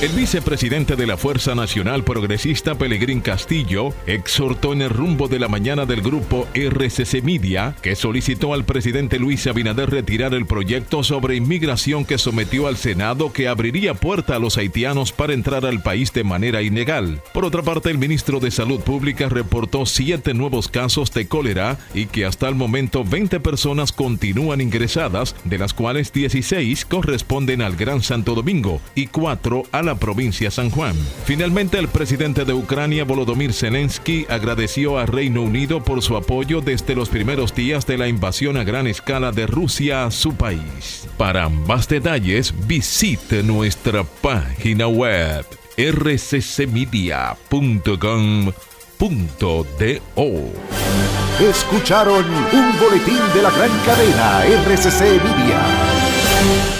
El vicepresidente de la Fuerza Nacional Progresista, Pelegrín Castillo, exhortó en el rumbo de la mañana del grupo RCC Media, que solicitó al presidente Luis Abinader retirar el proyecto sobre inmigración que sometió al Senado que abriría puerta a los haitianos para entrar al país de manera ilegal. Por otra parte, el ministro de Salud Pública reportó siete nuevos casos de cólera y que hasta el momento 20 personas continúan ingresadas, de las cuales 16 corresponden al Gran Santo Domingo y 4 a la provincia San Juan. Finalmente, el presidente de Ucrania, Volodymyr Zelensky, agradeció a Reino Unido por su apoyo desde los primeros días de la invasión a gran escala de Rusia a su país. Para más detalles, visite nuestra página web rccmedia.com.do. Escucharon un boletín de la gran cadena RCC Media.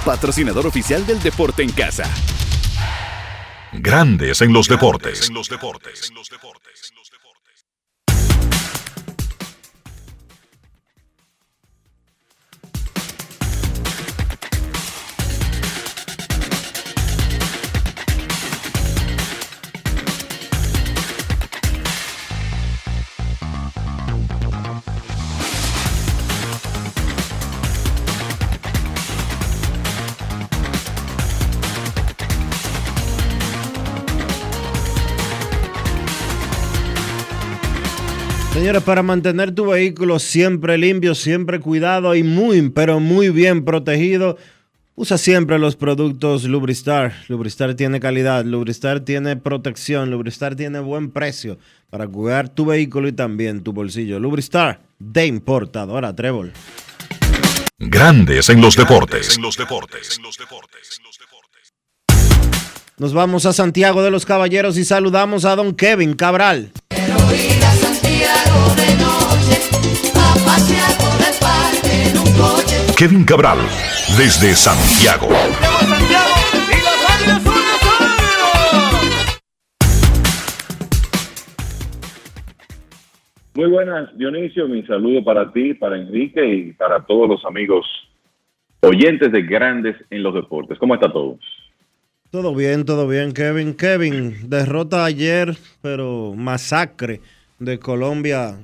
patrocinador oficial del deporte en casa. Grandes en los deportes. Este, Señores, para mantener tu vehículo siempre limpio, siempre cuidado y muy, pero muy bien protegido, usa siempre los productos Lubristar. Lubristar tiene calidad, Lubristar tiene protección, Lubristar tiene buen precio para cuidar tu vehículo y también tu bolsillo. Lubristar de importadora Trébol. Grandes en los deportes. En los deportes. Nos vamos a Santiago de los Caballeros y saludamos a don Kevin Cabral. Kevin Cabral, desde Santiago. Muy buenas, Dionisio. Mi saludo para ti, para Enrique y para todos los amigos oyentes de Grandes en los Deportes. ¿Cómo está todo? Todo bien, todo bien, Kevin. Kevin, derrota ayer, pero masacre de Colombia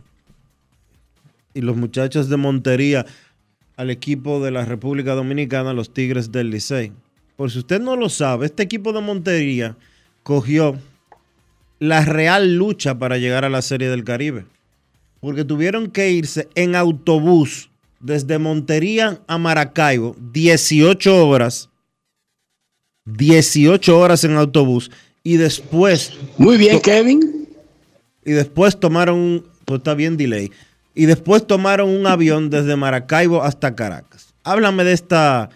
y los muchachos de Montería al equipo de la República Dominicana, los Tigres del Licey. Por si usted no lo sabe, este equipo de Montería cogió la real lucha para llegar a la Serie del Caribe. Porque tuvieron que irse en autobús desde Montería a Maracaibo, 18 horas. 18 horas en autobús. Y después. Muy bien, Kevin. Y después tomaron. Pues está bien, delay y después tomaron un avión desde Maracaibo hasta Caracas. Háblame de esta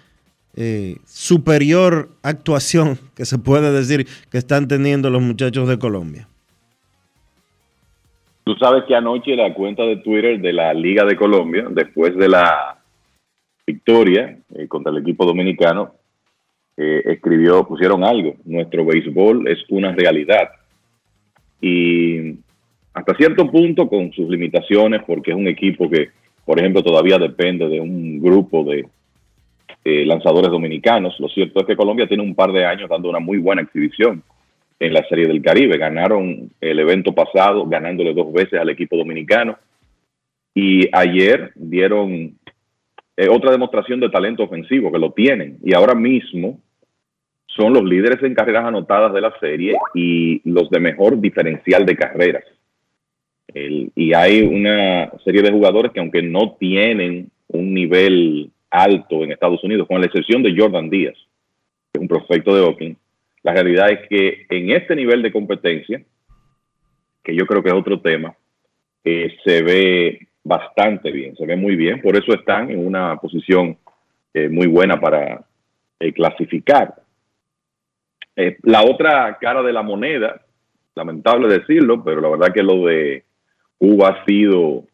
eh, superior actuación que se puede decir que están teniendo los muchachos de Colombia. Tú sabes que anoche la cuenta de Twitter de la Liga de Colombia, después de la victoria eh, contra el equipo dominicano, eh, escribió, pusieron algo, nuestro béisbol es una realidad. Y hasta cierto punto con sus limitaciones, porque es un equipo que, por ejemplo, todavía depende de un grupo de lanzadores dominicanos. Lo cierto es que Colombia tiene un par de años dando una muy buena exhibición en la Serie del Caribe. Ganaron el evento pasado, ganándole dos veces al equipo dominicano. Y ayer dieron eh, otra demostración de talento ofensivo, que lo tienen. Y ahora mismo son los líderes en carreras anotadas de la serie y los de mejor diferencial de carreras y hay una serie de jugadores que aunque no tienen un nivel alto en Estados Unidos, con la excepción de Jordan Díaz, un prospecto de Oakland, la realidad es que en este nivel de competencia, que yo creo que es otro tema, eh, se ve bastante bien, se ve muy bien, por eso están en una posición eh, muy buena para eh, clasificar. la otra cara de la moneda, lamentable decirlo, pero la verdad que lo de Cuba ha sido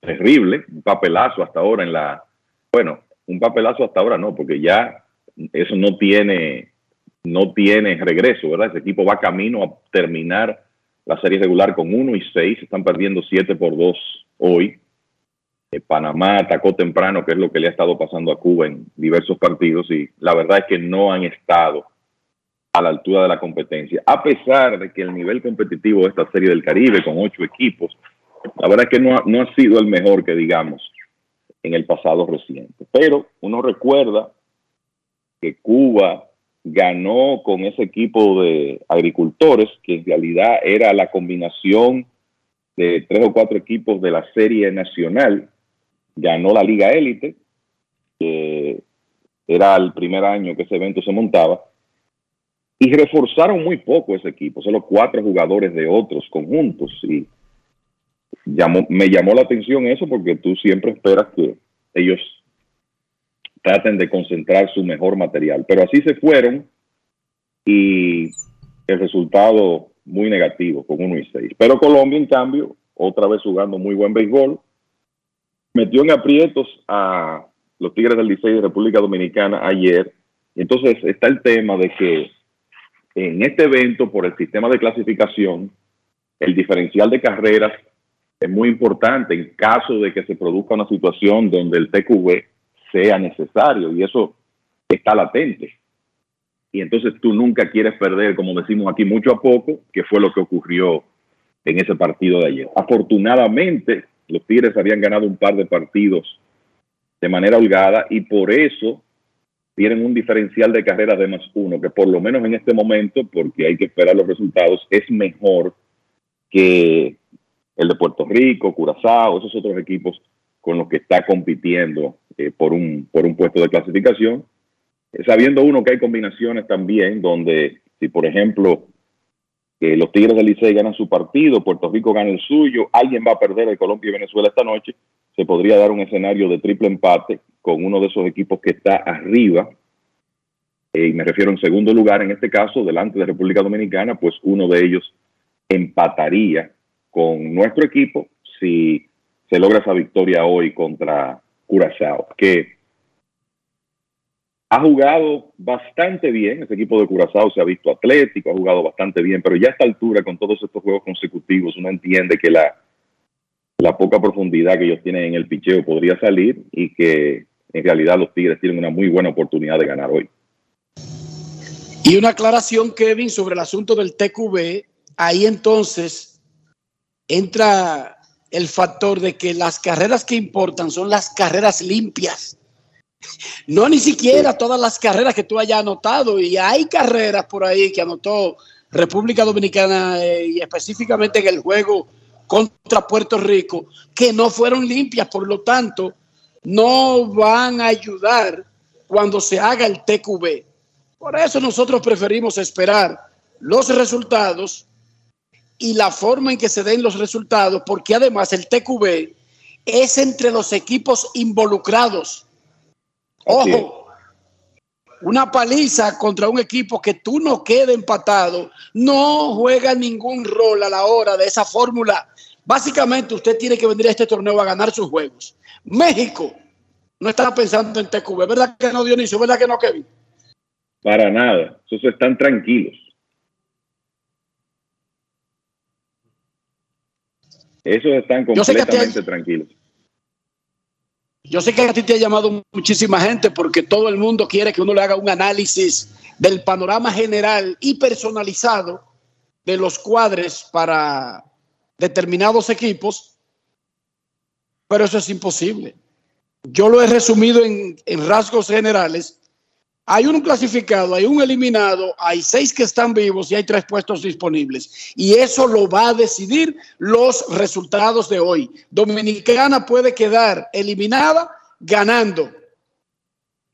terrible, un papelazo hasta ahora en la, bueno, un papelazo hasta ahora no, porque ya eso no tiene, no tiene regreso, ¿verdad? Ese equipo va camino a terminar la serie regular con 1 y 6, están perdiendo 7 por 2 hoy. Eh, Panamá atacó temprano, que es lo que le ha estado pasando a Cuba en diversos partidos, y la verdad es que no han estado a la altura de la competencia, a pesar de que el nivel competitivo de esta serie del Caribe, con ocho equipos, la verdad es que no ha, no ha sido el mejor que digamos en el pasado reciente. Pero uno recuerda que Cuba ganó con ese equipo de agricultores, que en realidad era la combinación de tres o cuatro equipos de la serie nacional. Ganó la Liga Élite, que era el primer año que ese evento se montaba, y reforzaron muy poco ese equipo, solo cuatro jugadores de otros conjuntos. Y me llamó la atención eso porque tú siempre esperas que ellos traten de concentrar su mejor material. Pero así se fueron y el resultado muy negativo, con 1 y 6. Pero Colombia, en cambio, otra vez jugando muy buen béisbol, metió en aprietos a los Tigres del Licey de República Dominicana ayer. Entonces está el tema de que en este evento, por el sistema de clasificación, el diferencial de carreras es muy importante en caso de que se produzca una situación donde el TQV sea necesario y eso está latente. Y entonces tú nunca quieres perder, como decimos aquí, mucho a poco, que fue lo que ocurrió en ese partido de ayer. Afortunadamente, los Tigres habían ganado un par de partidos de manera holgada y por eso tienen un diferencial de carrera de más uno, que por lo menos en este momento, porque hay que esperar los resultados, es mejor que el de Puerto Rico, Curazao, esos otros equipos con los que está compitiendo eh, por, un, por un puesto de clasificación, eh, sabiendo uno que hay combinaciones también donde si por ejemplo los Tigres del Licey ganan su partido, Puerto Rico gana el suyo, alguien va a perder el Colombia y Venezuela esta noche, se podría dar un escenario de triple empate con uno de esos equipos que está arriba, eh, y me refiero en segundo lugar en este caso, delante de República Dominicana, pues uno de ellos empataría con nuestro equipo si se logra esa victoria hoy contra Curazao, que ha jugado bastante bien, ese equipo de Curazao se ha visto atlético, ha jugado bastante bien, pero ya a esta altura, con todos estos juegos consecutivos, uno entiende que la, la poca profundidad que ellos tienen en el picheo podría salir y que en realidad los Tigres tienen una muy buena oportunidad de ganar hoy. Y una aclaración, Kevin, sobre el asunto del TQB. Ahí entonces entra el factor de que las carreras que importan son las carreras limpias. No ni siquiera todas las carreras que tú hayas anotado. Y hay carreras por ahí que anotó República Dominicana eh, y específicamente en el juego contra Puerto Rico que no fueron limpias. Por lo tanto, no van a ayudar cuando se haga el TQB. Por eso nosotros preferimos esperar los resultados y la forma en que se den los resultados, porque además el TQB es entre los equipos involucrados. Ojo, una paliza contra un equipo que tú no quede empatado no juega ningún rol a la hora de esa fórmula. Básicamente usted tiene que venir a este torneo a ganar sus juegos. México no está pensando en TQB, ¿verdad que no, Dionisio? ¿Verdad que no, Kevin? Para nada, esos están tranquilos. Esos están completamente tranquilos. Yo sé que a ti te ha llamado muchísima gente porque todo el mundo quiere que uno le haga un análisis del panorama general y personalizado de los cuadres para determinados equipos, pero eso es imposible. Yo lo he resumido en, en rasgos generales hay un clasificado, hay un eliminado, hay seis que están vivos y hay tres puestos disponibles. Y eso lo va a decidir los resultados de hoy. Dominicana puede quedar eliminada ganando.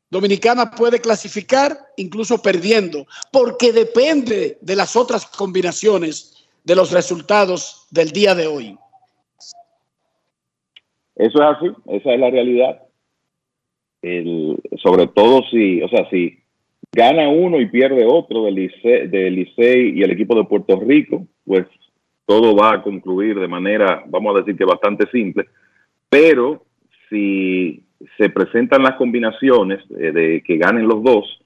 Dominicana puede clasificar incluso perdiendo, porque depende de las otras combinaciones de los resultados del día de hoy. Eso es así, esa es la realidad el, sobre todo si, o sea, si gana uno y pierde otro del Licey, y el equipo de Puerto Rico, pues todo va a concluir de manera, vamos a decir que bastante simple, pero si se presentan las combinaciones de, de que ganen los dos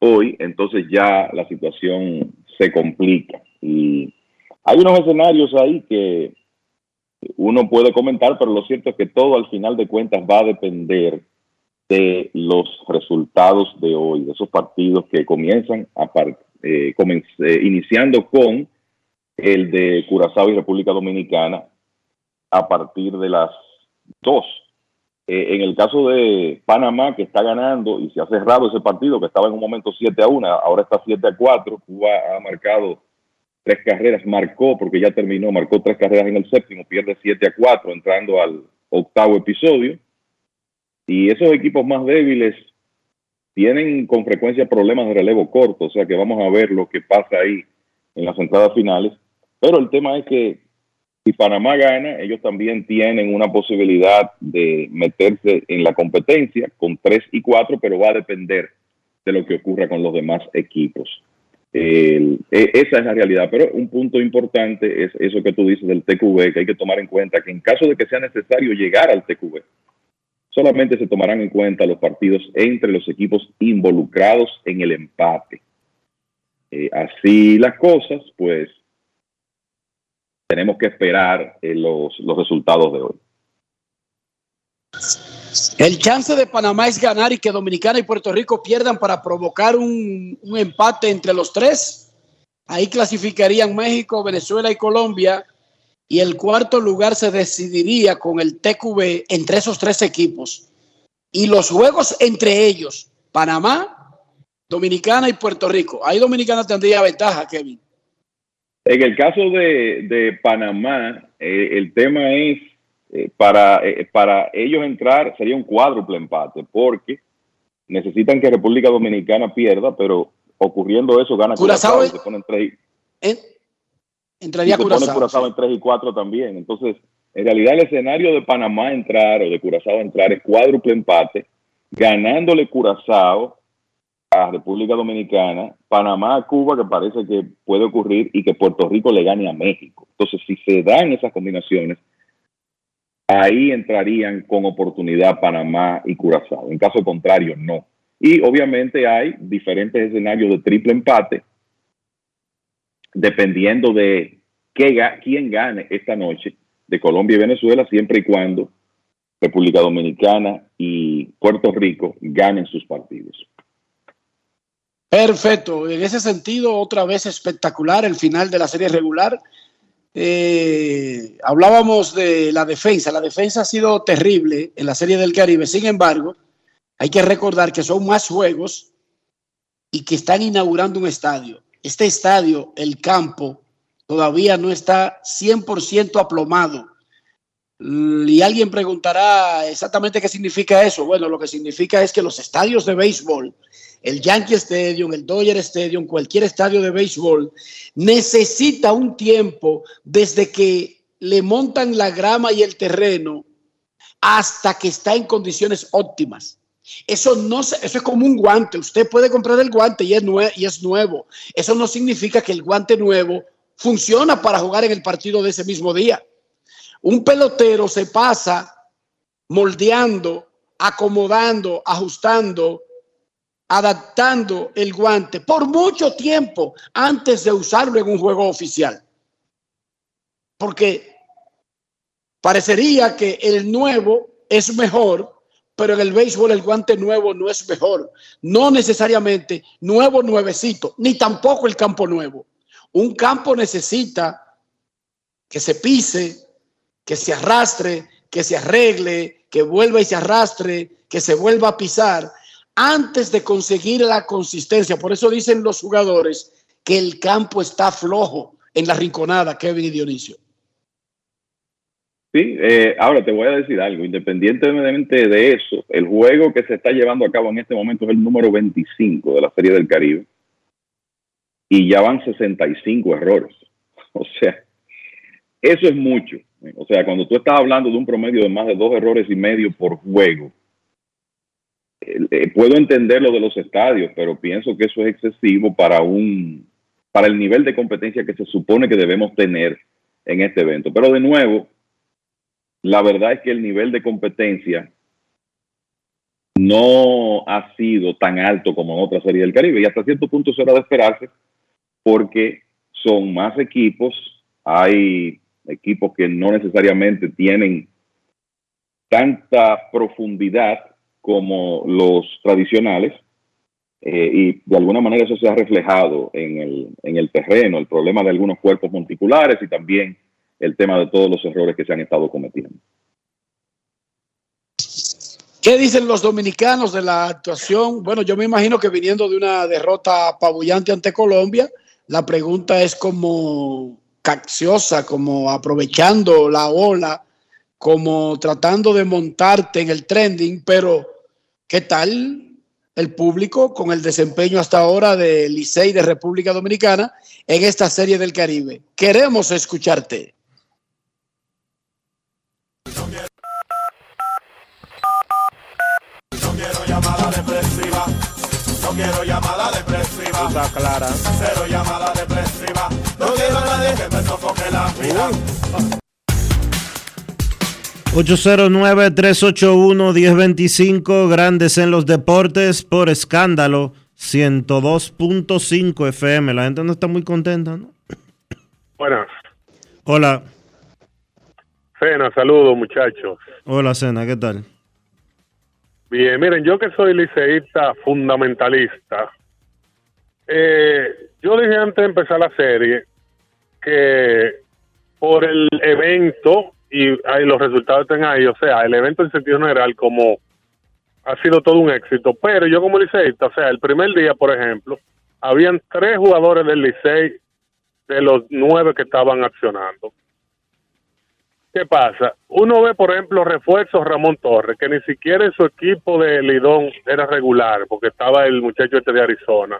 hoy, entonces ya la situación se complica. Y hay unos escenarios ahí que uno puede comentar, pero lo cierto es que todo al final de cuentas va a depender de los resultados de hoy, de esos partidos que comienzan a eh, eh, iniciando con el de Curazao y República Dominicana a partir de las 2. Eh, en el caso de Panamá, que está ganando y se ha cerrado ese partido, que estaba en un momento 7 a 1, ahora está 7 a 4, Cuba ha marcado tres carreras, marcó porque ya terminó, marcó tres carreras en el séptimo, pierde 7 a 4 entrando al octavo episodio. Y esos equipos más débiles tienen con frecuencia problemas de relevo corto, o sea que vamos a ver lo que pasa ahí en las entradas finales. Pero el tema es que si Panamá gana, ellos también tienen una posibilidad de meterse en la competencia con 3 y 4, pero va a depender de lo que ocurra con los demás equipos. E, esa es la realidad, pero un punto importante es eso que tú dices del TQB, que hay que tomar en cuenta que en caso de que sea necesario llegar al TQB, solamente se tomarán en cuenta los partidos entre los equipos involucrados en el empate. Eh, así las cosas, pues tenemos que esperar eh, los, los resultados de hoy. El chance de Panamá es ganar y que Dominicana y Puerto Rico pierdan para provocar un, un, empate entre los tres. Ahí clasificarían México, Venezuela y Colombia y el cuarto lugar se decidiría con el TQB entre esos tres equipos. Y los juegos entre ellos, Panamá, Dominicana y Puerto Rico. Ahí Dominicana tendría ventaja, Kevin. En el caso de, Panamá, Eh, el tema es, eh, para, eh, para ellos entrar sería un cuádruple empate, porque necesitan que República Dominicana pierda, pero ocurriendo eso gana Curazao Curazao y es- se ponen tres En- entraría y se pone Curazao. Curazao en 3 y 4 también. Entonces, en realidad el escenario de Panamá entrar o de Curazao entrar es cuádruple empate, ganándole Curazao a República Dominicana, Panamá a Cuba, que parece que puede ocurrir, y que Puerto Rico le gane a México. Entonces, si se dan esas combinaciones, ahí entrarían con oportunidad Panamá y Curazao. En caso contrario, no. Y obviamente hay diferentes escenarios de triple empate, dependiendo de quién gane esta noche de Colombia y Venezuela, siempre y cuando República Dominicana y Puerto Rico ganen sus partidos. Perfecto. En ese sentido, otra vez espectacular el final de la serie regular. Eh, hablábamos de la defensa. La defensa ha sido terrible en la serie del Caribe. Sin embargo, hay que recordar que son más juegos y que están inaugurando un estadio. Este estadio, el campo, todavía no está 100% aplomado. Y alguien preguntará exactamente qué significa eso. Bueno, lo que significa es que los estadios de béisbol, el Yankee Stadium, el Dodger Stadium, cualquier estadio de béisbol, necesita un tiempo desde que le montan la grama y el terreno hasta que está en condiciones óptimas. Eso no eso es como un guante. Usted puede comprar el guante y es, nue- y es nuevo. Eso no significa que el guante nuevo funciona para jugar en el partido de ese mismo día. Un pelotero se pasa moldeando, acomodando, ajustando, adaptando el guante por mucho tiempo antes de usarlo en un juego oficial. Porque parecería que el nuevo es mejor, pero en el béisbol el guante nuevo no es mejor. No necesariamente nuevo, nuevecito, ni tampoco el campo nuevo. Un campo necesita que se pise, que se arrastre, que se arregle, que vuelva y se arrastre, que se vuelva a pisar, antes de conseguir la consistencia. Por eso dicen los jugadores que el campo está flojo en la rinconada, Kevin y Dionisio. Eh, ahora te voy a decir algo, independientemente de eso, el juego que se está llevando a cabo en este momento es el número 25 de la Serie del Caribe y ya van 65 errores. O sea, eso es mucho. O sea, cuando tú estás hablando de un promedio de más de dos errores y medio por juego, eh, puedo entender lo de los estadios, pero pienso que eso es excesivo para un para el nivel de competencia que se supone que debemos tener en este evento. Pero de nuevo, la verdad es que el nivel de competencia no ha sido tan alto como en otra serie del Caribe y hasta cierto punto eso era de esperarse porque son más equipos, hay equipos que no necesariamente tienen tanta profundidad como los tradicionales eh, y de alguna manera eso se ha reflejado en el, en el terreno, el problema de algunos cuerpos monticulares y también el tema de todos los errores que se han estado cometiendo. ¿Qué dicen los dominicanos de la actuación? Bueno, yo me imagino que viniendo de una derrota apabullante ante Colombia, la pregunta es como cacciosa, como aprovechando la ola, como tratando de montarte en el trending, pero ¿qué tal el público con el desempeño hasta ahora de Licey de República Dominicana en esta serie del Caribe? Queremos escucharte. Quiero llamada depresiva. Está clara. Cero llamada depresiva. No quiero a nadie que me sofoque la vida. 809-381-1025, Grandes en los Deportes, por escándalo, 102.5 FM. La gente no está muy contenta, ¿no? Buenas. Hola, Cena, saludos muchachos. hola, Cena, ¿qué tal? Bien, miren, yo que soy liceísta fundamentalista, eh, yo dije antes de empezar la serie que por el evento y los resultados están ahí, o sea, el evento en sentido general como ha sido todo un éxito, pero yo como liceísta, o sea, el primer día, por ejemplo, habían tres jugadores del Licey de los nueve que estaban accionando. ¿Qué pasa? Uno ve, por ejemplo, refuerzos Ramón Torres, que ni siquiera en su equipo de Lidón era regular, porque estaba el muchacho este de Arizona.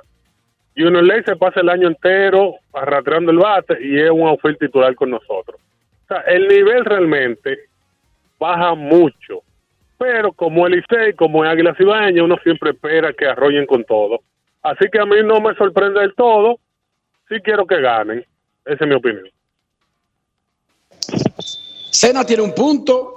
Y uno ley se pasa el año entero arrastrando el bate y es un outfield titular con nosotros. O sea, el nivel realmente baja mucho. Pero como el Licey, como es Águila Cibaeña, uno siempre espera que arroyen con todo. Así que a mí no me sorprende del todo. Sí quiero que ganen. Esa es mi opinión. Sena tiene un punto.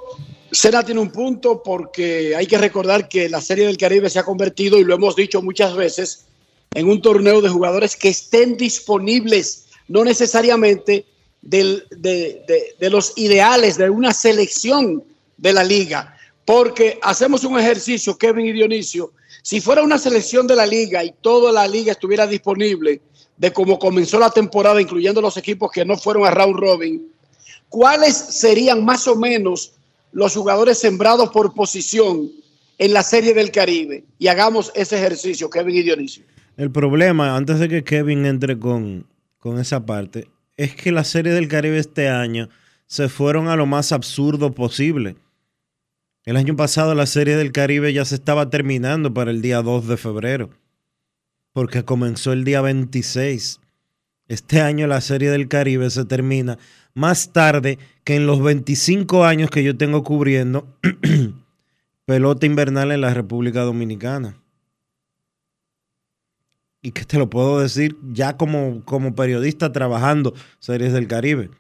Sena tiene un punto porque hay que recordar que la Serie del Caribe se ha convertido, y lo hemos dicho muchas veces, en un torneo de jugadores que estén disponibles, no necesariamente de- de los ideales de una selección de la liga. Porque hacemos un ejercicio, Kevin y Dionisio, si fuera una selección de la liga y toda la liga estuviera disponible de cómo comenzó la temporada, incluyendo los equipos que no fueron a round robin, ¿cuáles serían más o menos los jugadores sembrados por posición en la Serie del Caribe? Y hagamos ese ejercicio, Kevin y Dionisio. El problema, antes de que Kevin entre con, con esa parte, es que la serie del Caribe este año se fueron a lo más absurdo posible. El año pasado la serie del Caribe ya se estaba terminando para el día 2 de febrero, porque comenzó el día 26. Este año la serie del Caribe se termina más tarde que en los 25 años que yo tengo cubriendo pelota invernal en la República Dominicana y que te lo puedo decir ya como, como periodista trabajando Series del Caribe.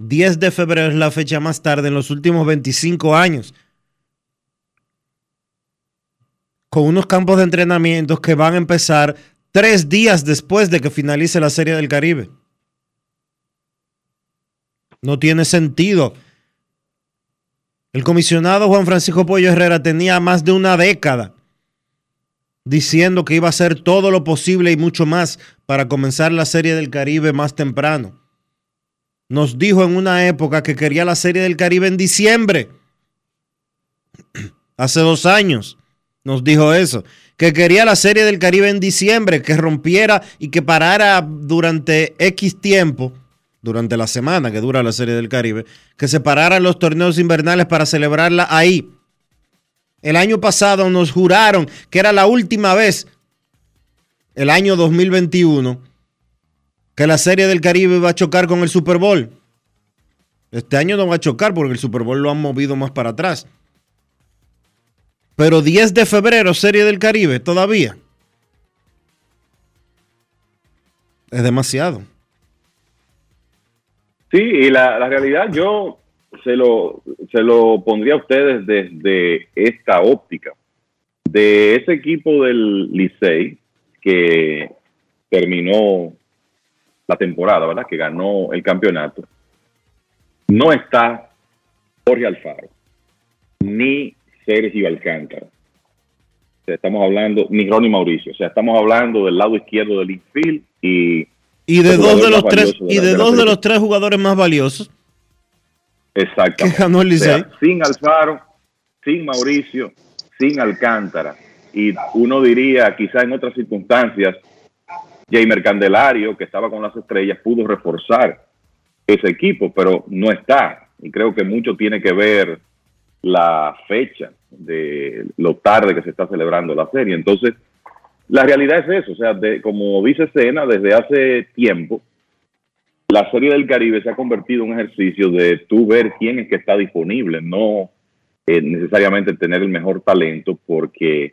10 de febrero es la fecha más tarde en los últimos 25 años. Con unos campos de entrenamiento que van a empezar tres días después de que finalice la Serie del Caribe. No tiene sentido. El comisionado Juan Francisco Pollo Herrera tenía más de una década diciendo que iba a hacer todo lo posible y mucho más para comenzar la Serie del Caribe más temprano. Nos dijo en una época que quería la Serie del Caribe en diciembre. Hace dos años nos dijo eso, que quería la Serie del Caribe en diciembre, que rompiera y que parara durante X tiempo, durante la semana que dura la Serie del Caribe, que se pararan los torneos invernales para celebrarla ahí. El año pasado nos juraron que era la última vez, el año 2021, que la Serie del Caribe iba a chocar con el Super Bowl. Este año no va a chocar porque el Super Bowl lo han movido más para atrás. Pero 10 de febrero, Serie del Caribe, todavía. Es demasiado. Sí, y la, la realidad yo se lo, se lo pondría a ustedes desde esta óptica. De ese equipo del Licey que terminó la temporada, ¿verdad? Que ganó el campeonato. No está Jorge Alfaro, ni Sergio Alcántara. O sea, estamos hablando, ni Ronnie Mauricio. O sea, estamos hablando del lado izquierdo del infield y Y de dos de los tres, y de dos de los tres jugadores más valiosos. Exactamente. que ganó el O sea, Licey. sin Alfaro, sin Mauricio, sin Alcántara. Y uno diría, quizá en otras circunstancias, Jamer Candelario, que estaba con las estrellas, pudo reforzar ese equipo, pero no está. Y creo que mucho tiene que ver la fecha de lo tarde que se está celebrando la serie. Entonces, la realidad es eso. O sea, de- como dice Sena, desde hace tiempo, la Serie del Caribe se ha convertido en un ejercicio de tú ver quién es que está disponible, no eh, necesariamente tener el mejor talento, porque eh,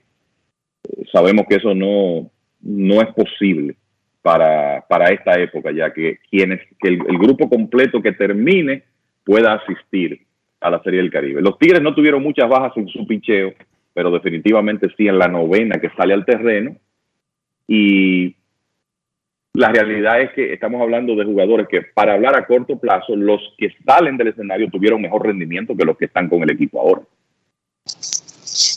sabemos que eso no, no es posible para, para esta época, ya que, quienes, que el, el grupo completo que termine pueda asistir a la Serie del Caribe. Los Tigres no tuvieron muchas bajas en su picheo, pero definitivamente sí en la novena que sale al terreno. Y la realidad es que estamos hablando de jugadores que, para hablar a corto plazo, los que salen del escenario tuvieron mejor rendimiento que los que están con el equipo ahora.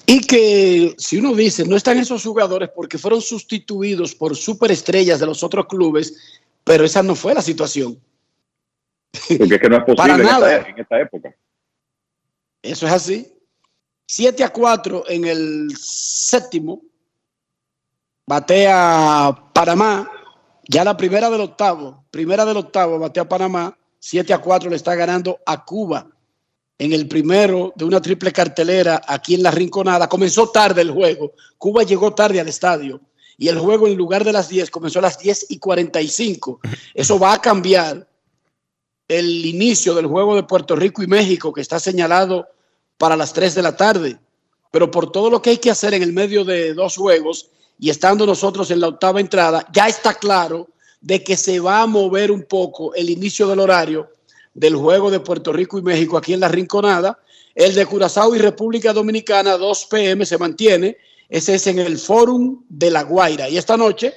Y que si uno dice, no están esos jugadores porque fueron sustituidos por superestrellas de los otros clubes, pero esa no fue la situación. Porque es que no es posible en nada. esta, en esta época. Eso es así. 7 a 4 en el séptimo. Batea Panamá. Ya la primera del octavo. Primera del octavo batea Panamá. 7 a 4 le está ganando a Cuba en el primero de una triple cartelera aquí en la Rinconada. Comenzó tarde el juego. Cuba llegó tarde al estadio y el juego en lugar de las 10 comenzó a las 10 y 45. Eso va a cambiar el inicio del juego de Puerto Rico y México que está señalado para las 3 de la tarde. Pero por todo lo que hay que hacer en el medio de dos juegos y estando nosotros en la octava entrada, ya está claro de que se va a mover un poco el inicio del horario del juego de Puerto Rico y México aquí en la Rinconada. El de Curazao y República Dominicana, 2 pm, se mantiene. Ese es en el Fórum de La Guaira. Y esta noche,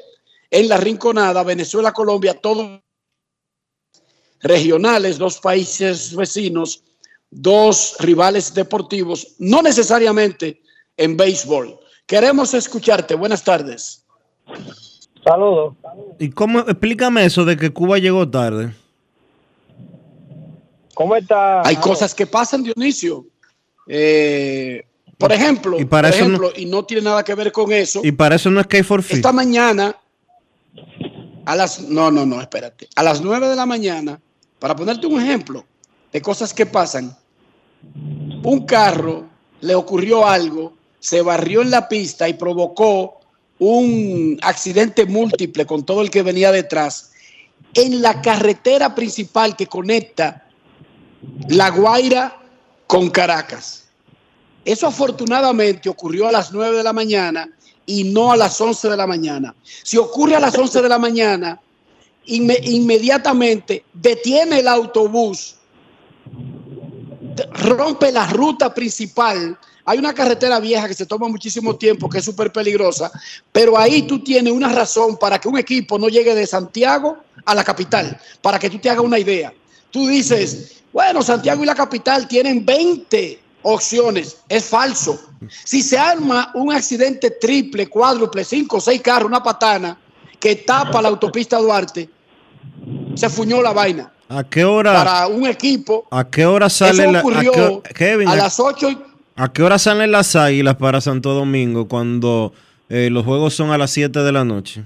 en la Rinconada, Venezuela, Colombia, todos regionales, dos países vecinos, dos rivales deportivos, no necesariamente en béisbol. Queremos escucharte. Buenas tardes. Saludos. ¿Y cómo? Explícame eso de que Cuba llegó tarde. ¿Cómo está? Hay cosas que pasan, Dionisio. Eh, por ejemplo, Y para por eso no- y no tiene nada que ver con eso. Y para eso no es que hay forfeit. Esta mañana, a las, no, no, no, espérate, a las 9 de la mañana, para ponerte un ejemplo de cosas que pasan, un carro le ocurrió algo, se barrió en la pista y provocó un accidente múltiple con todo el que venía detrás en la carretera principal que conecta La Guaira con Caracas. Eso afortunadamente ocurrió a las 9 de la mañana y no a las 11 de la mañana. Si ocurre a las 11 de la mañana, inme- inmediatamente detiene el autobús, rompe la ruta principal. Hay una carretera vieja que se toma muchísimo tiempo, que es súper peligrosa, pero ahí tú tienes una razón para que un equipo no llegue de Santiago a la capital, para que tú te hagas una idea. Tú dices, bueno, Santiago y la capital tienen 20 opciones. Es falso. Si se arma un accidente triple, cuádruple, cinco, seis carros, una patana que tapa la autopista Duarte, se fuñó la vaina. ¿A qué hora? Para un equipo, ¿A qué hora sale eso la, a ocurrió qué- Kevin, a a- las 8 ¿A qué hora salen las águilas para Santo Domingo cuando eh, los juegos son a las 7 de la noche?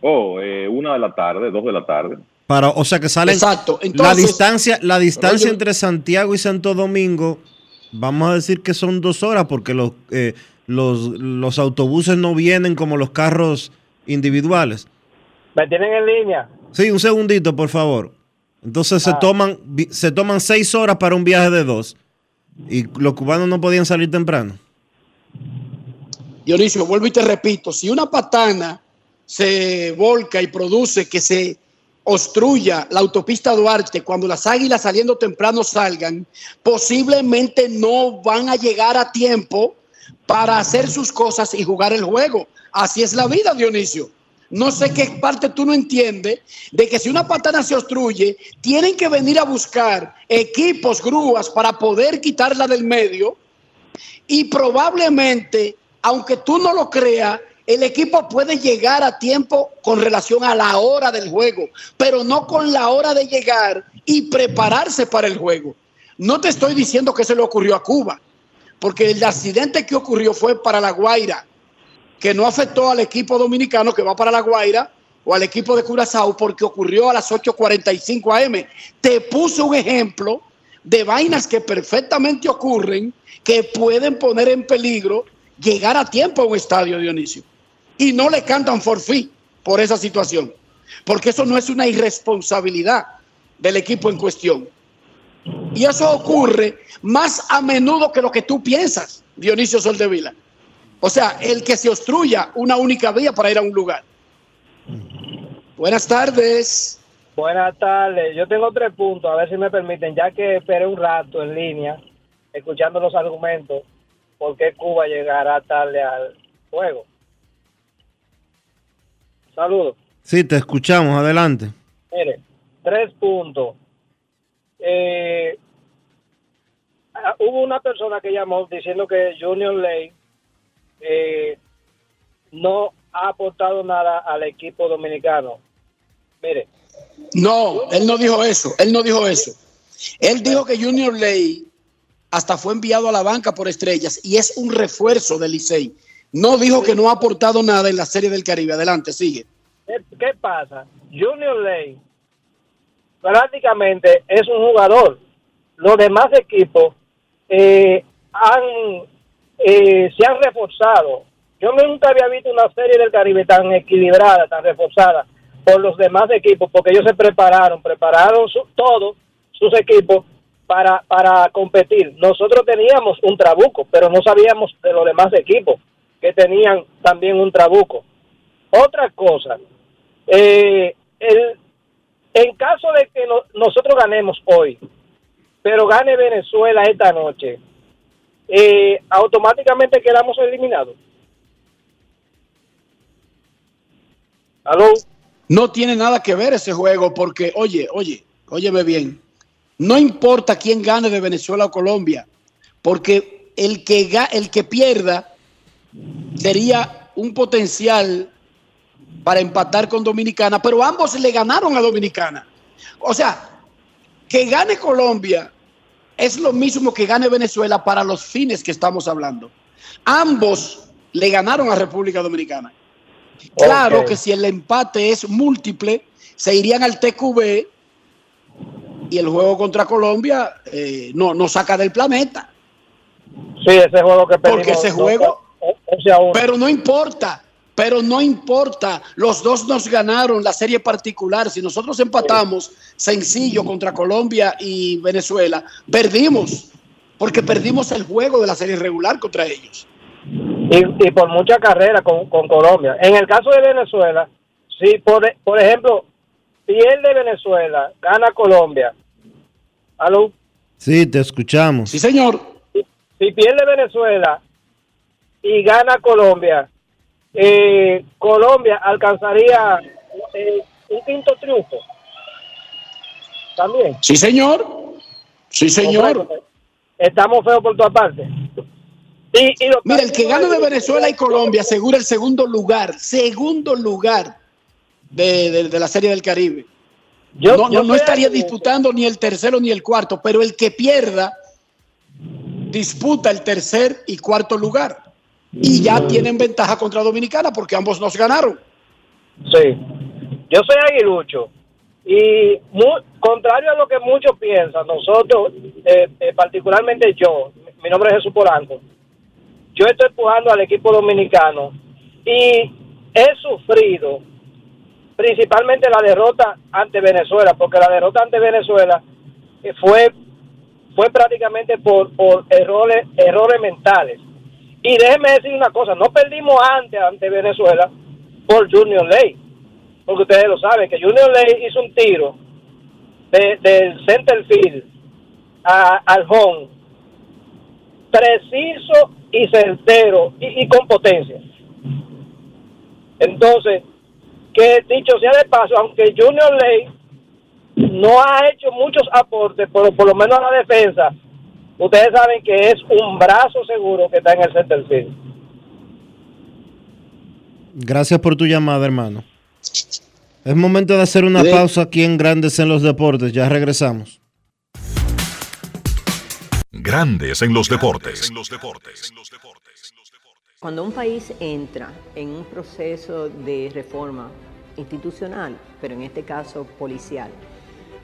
Oh, eh, una de la tarde, dos de la tarde. Para, o sea que salen. Exacto. la Entonces- distancia, la distancia Pero yo- entre Santiago y Santo Domingo, vamos a decir que son dos horas, porque los, eh, los, los autobuses no vienen como los carros individuales. ¿Me tienen en línea? Sí, un segundito, por favor. Entonces se Ah. toman, se toman seis horas para un viaje de dos. Y los cubanos no podían salir temprano. Dionisio, vuelvo y te repito, si una patana se volca y produce que se obstruya la autopista Duarte cuando las águilas saliendo temprano salgan, posiblemente no van a llegar a tiempo para hacer sus cosas y jugar el juego. Así es la vida, Dionisio. No sé qué parte tú no entiendes de que si una patana se obstruye, tienen que venir a buscar equipos, grúas para poder quitarla del medio y probablemente, aunque tú no lo creas, el equipo puede llegar a tiempo con relación a la hora del juego, pero no con la hora de llegar y prepararse para el juego. No te estoy diciendo que se le ocurrió a Cuba, porque el accidente que ocurrió fue para La Guaira, que no afectó al equipo dominicano que va para La Guaira o al equipo de Curazao porque ocurrió a las 8.45 am. Te puse un ejemplo de vainas que perfectamente ocurren que pueden poner en peligro llegar a tiempo a un estadio, Dionisio. Y no le cantan forfí por esa situación, porque eso no es una irresponsabilidad del equipo en cuestión. Y eso ocurre más a menudo que lo que tú piensas, Dionisio Soldevila. O sea, el que se obstruya una única vía para ir a un lugar. Buenas tardes. Buenas tardes. Yo tengo tres puntos, a ver si me permiten, ya que esperé un rato en línea, escuchando los argumentos, por qué Cuba llegará tarde al juego. Saludos. Sí, te escuchamos, adelante. Mire, tres puntos. Eh, ah, hubo una persona que llamó diciendo que Junior Ley eh, no ha aportado nada al equipo dominicano. Mire, No, él no dijo eso. Él no dijo eso. Él dijo que Junior Ley hasta fue enviado a la banca por estrellas y es un refuerzo del Licey. No dijo que no ha aportado nada en la Serie del Caribe. Adelante, sigue. ¿qué, pasa? Junior Ley prácticamente es un jugador. Los demás equipos eh, han, eh, se han reforzado. Yo nunca había visto una serie del Caribe tan equilibrada, tan reforzada por los demás equipos, porque ellos se prepararon, prepararon su, todos sus equipos para, para competir. Nosotros teníamos un trabuco, pero no sabíamos de los demás equipos que tenían también un trabuco. Otra cosa, eh, el, en caso de que no- nosotros ganemos hoy, pero gane Venezuela esta noche, eh, automáticamente quedamos eliminados. ¿Aló? No tiene nada que ver ese juego porque, oye, oye, óyeme bien, no importa quién gane de Venezuela o Colombia, porque el que, el que pierda sería un potencial para empatar con Dominicana, pero ambos le ganaron a Dominicana. O sea, que gane Colombia es lo mismo que gane Venezuela para los fines que estamos hablando. Ambos le ganaron a República Dominicana. Claro que si el empate es múltiple, se irían al TQB y el juego contra Colombia eh, no, no saca del planeta. Sí, ese juego que Porque perdimos, ese no, juego, o- pero no importa, pero no importa. Los dos nos ganaron la serie particular. Si nosotros empatamos sencillo contra Colombia y Venezuela, perdimos, porque perdimos el juego de la serie regular contra ellos. y, y por mucha carrera con, con Colombia. En el caso de Venezuela, si por, por ejemplo pierde Venezuela, gana Colombia. ¿Aló? Sí, te escuchamos. Sí, señor. Si pierde Venezuela y gana Colombia, eh, Colombia alcanzaría eh, un quinto triunfo. También. Sí, señor. Sí, señor. Estamos feos por todas partes. Y, y lo- Mira, el que gane de Venezuela y Colombia asegura el segundo lugar, segundo lugar de, de- de la Serie del Caribe. Yo- no, yo no- no estoy estaría disputando ni el tercero ni el cuarto, pero el que pierda disputa el tercer y cuarto lugar. Y ya tienen ventaja contra Dominicana porque ambos nos ganaron. Sí. Yo soy aguilucho. Y mu- contrario a lo que muchos piensan, nosotros, eh, eh, particularmente yo, mi nombre es Jesús Polanco, yo estoy empujando al equipo dominicano y he sufrido principalmente la derrota ante Venezuela, porque la derrota ante Venezuela eh, fue fue prácticamente por, por errores errores mentales. Y déjeme decir una cosa, no perdimos antes ante Venezuela por Junior Ley, porque ustedes lo saben, que Junior Ley hizo un tiro de- del center field a- al home preciso y certero y, con potencia. Entonces, que dicho sea de paso, aunque Junior Ley no ha hecho muchos aportes, por lo menos a la defensa, ustedes saben que es un brazo seguro que está en el center field. Gracias por tu llamada, hermano. Es momento de hacer una Sí. pausa aquí en Grandes en los Deportes. Ya regresamos. Grandes en los deportes. Cuando un país entra en un proceso de reforma institucional, pero en este caso policial,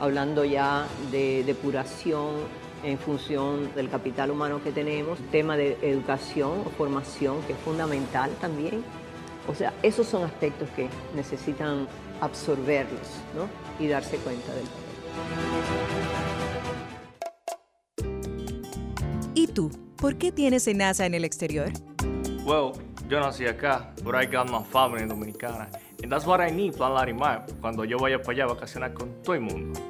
hablando ya de depuración en función del capital humano que tenemos, tema de educación o formación que es fundamental también. O sea, esos son aspectos que necesitan absorberlos ¿no? y darse cuenta del ¿Y tú? ¿Por qué tienes NASA en el exterior? Well, yo nací acá, but I got my family dominicana. And that's what I need, Plan Larimar, cuando yo vaya para allá a vacacionar con todo el mundo.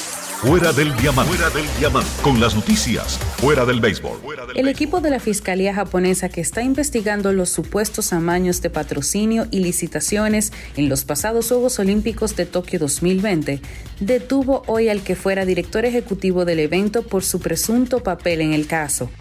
Fuera del diamante. Fuera del diamante. Con las noticias. Fuera del béisbol. El equipo de la Fiscalía japonesa que está investigando los supuestos amaños de patrocinio y licitaciones en los pasados Juegos Olímpicos de Tokio 2020 detuvo hoy al que fuera director ejecutivo del evento por su presunto papel en el caso.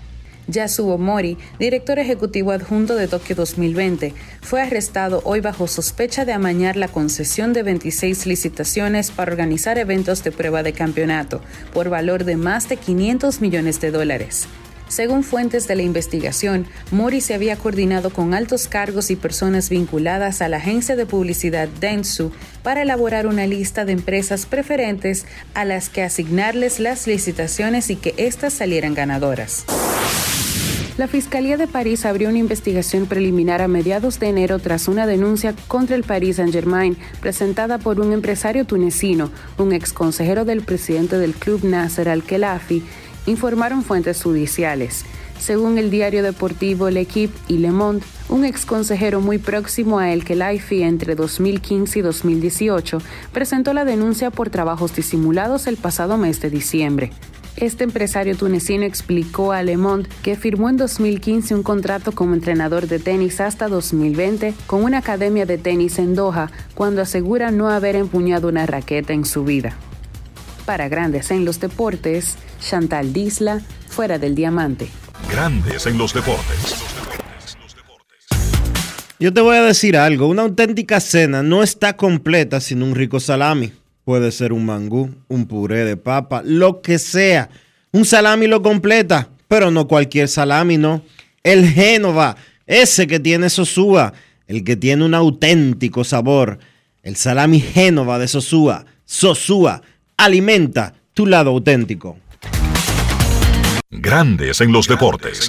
Yasuo Mori, director ejecutivo adjunto de Tokio 2020, fue arrestado hoy bajo sospecha de amañar la concesión de 26 licitaciones para organizar eventos de prueba de campeonato por valor de más de 500 millones de dólares. Según fuentes de la investigación, Mori se había coordinado con altos cargos y personas vinculadas a la agencia de publicidad Dentsu para elaborar una lista de empresas preferentes a las que asignarles las licitaciones y que éstas salieran ganadoras. La Fiscalía de París abrió una investigación preliminar a mediados de enero tras una denuncia contra el Paris Saint-Germain presentada por un empresario tunecino, un ex consejero del presidente del club Nasser Al-Khelafi, informaron fuentes judiciales. Según el diario deportivo L'Equipe y Le Monde, un ex consejero muy próximo a El Khelaifi entre 2015 y 2018 presentó la denuncia por trabajos disimulados el pasado mes de diciembre. Este empresario tunecino explicó a Le Monde que firmó en 2015 un contrato como entrenador de tenis hasta 2020 con una academia de tenis en Doha, cuando asegura no haber empuñado una raqueta en su vida. Para Grandes en los Deportes, Chantal Disla, fuera del diamante. Grandes en los deportes. Yo te voy a decir algo, una auténtica cena no está completa sin un rico salami. Puede ser un mangú, un puré de papa, lo que sea. Un salami lo completa, pero no cualquier salami, no. El Génova, ese que tiene Sosúa, el que tiene un auténtico sabor. El salami Génova de Sosúa. Sosúa, alimenta tu lado auténtico. Grandes en los deportes.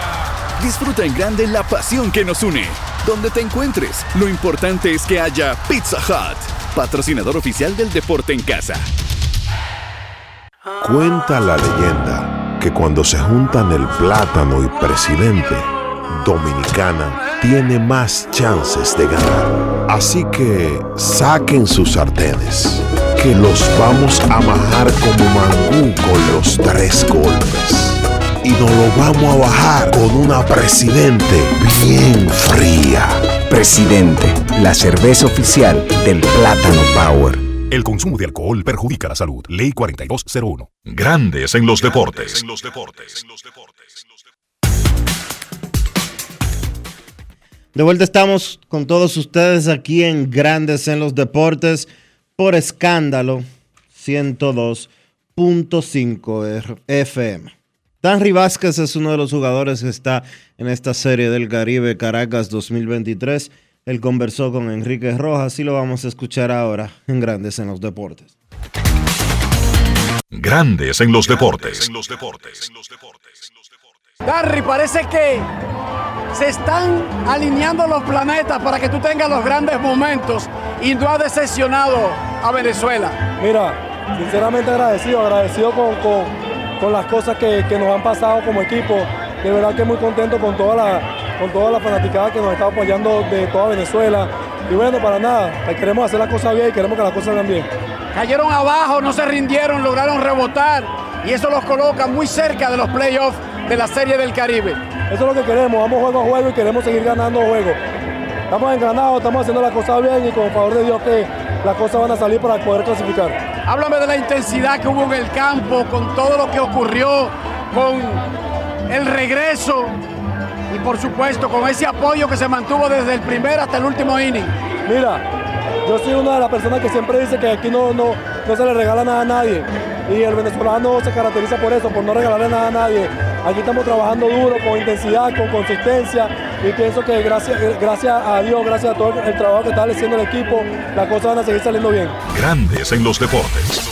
Disfruta en grande la pasión que nos une. Donde te encuentres, lo importante es que haya Pizza Hut, patrocinador oficial del deporte en casa. Cuenta la leyenda que cuando se juntan el plátano y presidente, Dominicana tiene más chances de ganar. Así que saquen sus sartenes, que los vamos a bajar como mangú con los tres golpes y nos lo vamos a bajar con una presidente bien fría. Presidente, la cerveza oficial del Plátano Power. El consumo de alcohol perjudica la salud. Ley 4201. Grandes en los deportes. De vuelta estamos con todos ustedes aquí en Grandes en los Deportes por escándalo 102.5 FM. Danry Vázquez es uno de los jugadores que está en esta serie del Caribe Caracas 2023. Él conversó con Enrique Rojas y lo vamos a escuchar ahora en Grandes en los Deportes. Grandes en los deportes. Darry, parece que se están alineando los planetas para que tú tengas los grandes momentos y no ha decepcionado a Venezuela. Mira, sinceramente agradecido, agradecido con, con con las cosas que, nos han pasado como equipo. De verdad que muy contento con toda la, con toda la fanaticada que nos está apoyando de toda Venezuela. Y bueno, para nada, queremos hacer las cosas bien y queremos que las cosas salgan bien. cayeron abajo, no se rindieron, lograron rebotar y eso los coloca muy cerca de los playoffs de la Serie del Caribe. Eso es lo que queremos, vamos juego a juego y queremos seguir ganando juegos. Estamos engranados, estamos haciendo la cosa bien y con favor de Dios que las cosas van a salir para poder clasificar. Háblame de la intensidad que hubo en el campo, con todo lo que ocurrió, con el regreso y por supuesto con ese apoyo que se mantuvo desde el primer hasta el último inning. Mira, yo soy una de las personas que siempre dice que aquí no, no, no se le regala nada a nadie. Y el venezolano se caracteriza por eso, por no regalarle nada a nadie. Aquí estamos trabajando duro, con intensidad, con consistencia. Y pienso que gracias, gracias a Dios, gracias a todo el trabajo que está haciendo el equipo, las cosas van a seguir saliendo bien. Grandes en los deportes.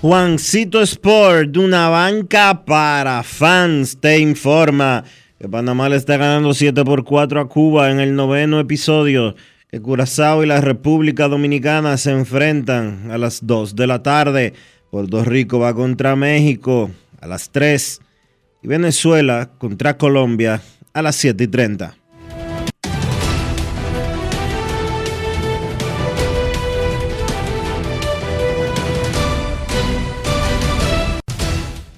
Juancito Sport, una banca para fans, te informa que Panamá le está ganando 7 por 4 a Cuba en el noveno episodio, que Curazao y la República Dominicana se enfrentan a las 2 de la tarde, Puerto Rico va contra México a las 3 y Venezuela contra Colombia a las 7 y 30.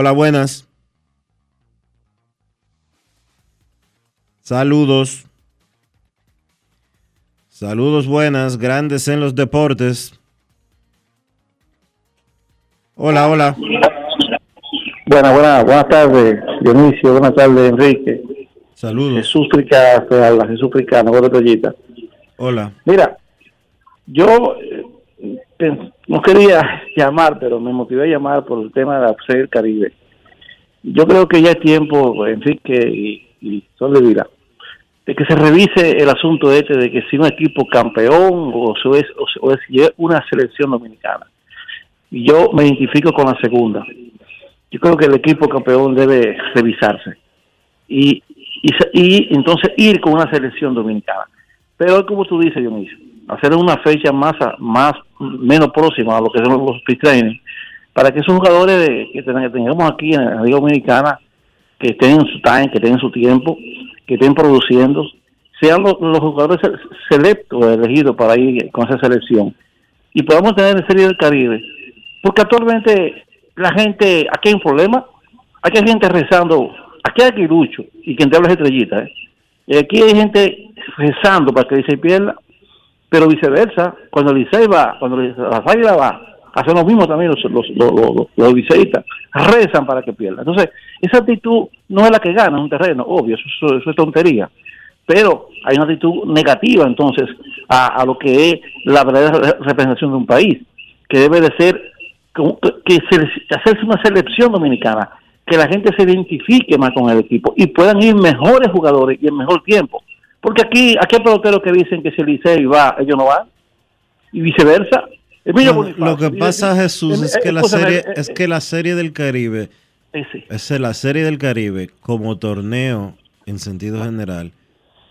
Hola, buenas. Saludos. Saludos buenas, grandes en los deportes. Hola, hola. Buenas, buenas, buenas tardes, Dionisio. Buenas tardes, Enrique. Saludos. Jesús Fricá, te habla, Jesús. Hola. Mira, yo eh, no quería llamar, pero me motivé a llamar por el tema de la Serie del Caribe. Yo creo que ya es tiempo, Enrique y, y Sol de Vila, de que se revise el asunto este de que si un equipo campeón o, si es, o es una selección dominicana. Y yo me identifico con la segunda. Yo creo que el equipo campeón debe revisarse y, y, y entonces ir con una selección dominicana. Pero como tú dices, Dionisio, hacer una fecha más, más menos próxima a lo que son los speed training, para que esos jugadores de- que, ten- que tengamos aquí en la Liga Dominicana, que estén en su time, que tengan su tiempo, que estén produciendo, sean los, jugadores se- selectos, elegidos para ir con esa selección, y podamos tener Serie del Caribe. Porque actualmente la gente, aquí hay un problema, aquí hay gente rezando, aquí hay aguilucho, y quien te habla es estrellita, ¿eh? Aquí hay gente rezando para que Licey pierda, pero viceversa, cuando Licey va, cuando las águilas va, hacen lo mismo también los, los, los, los, liceístas, rezan para que pierda. Entonces, esa actitud no es la que gana un terreno, obvio, eso, eso- es tontería. pero hay una actitud negativa entonces a, lo que es la verdadera re- representación de un país, que debe de ser que, que se- hacerse una selección dominicana, que la gente se identifique más con el equipo y puedan ir mejores jugadores y en mejor tiempo. Porque aquí, aquí hay peloteros que dicen que si el Licey va, ellos no van, y viceversa. Emilio No, Bonifacio, lo que dice- pasa, Jesús, es eh, que la serie, eh, es eh, que la serie del Caribe, eh, es la serie del Caribe como torneo en sentido general,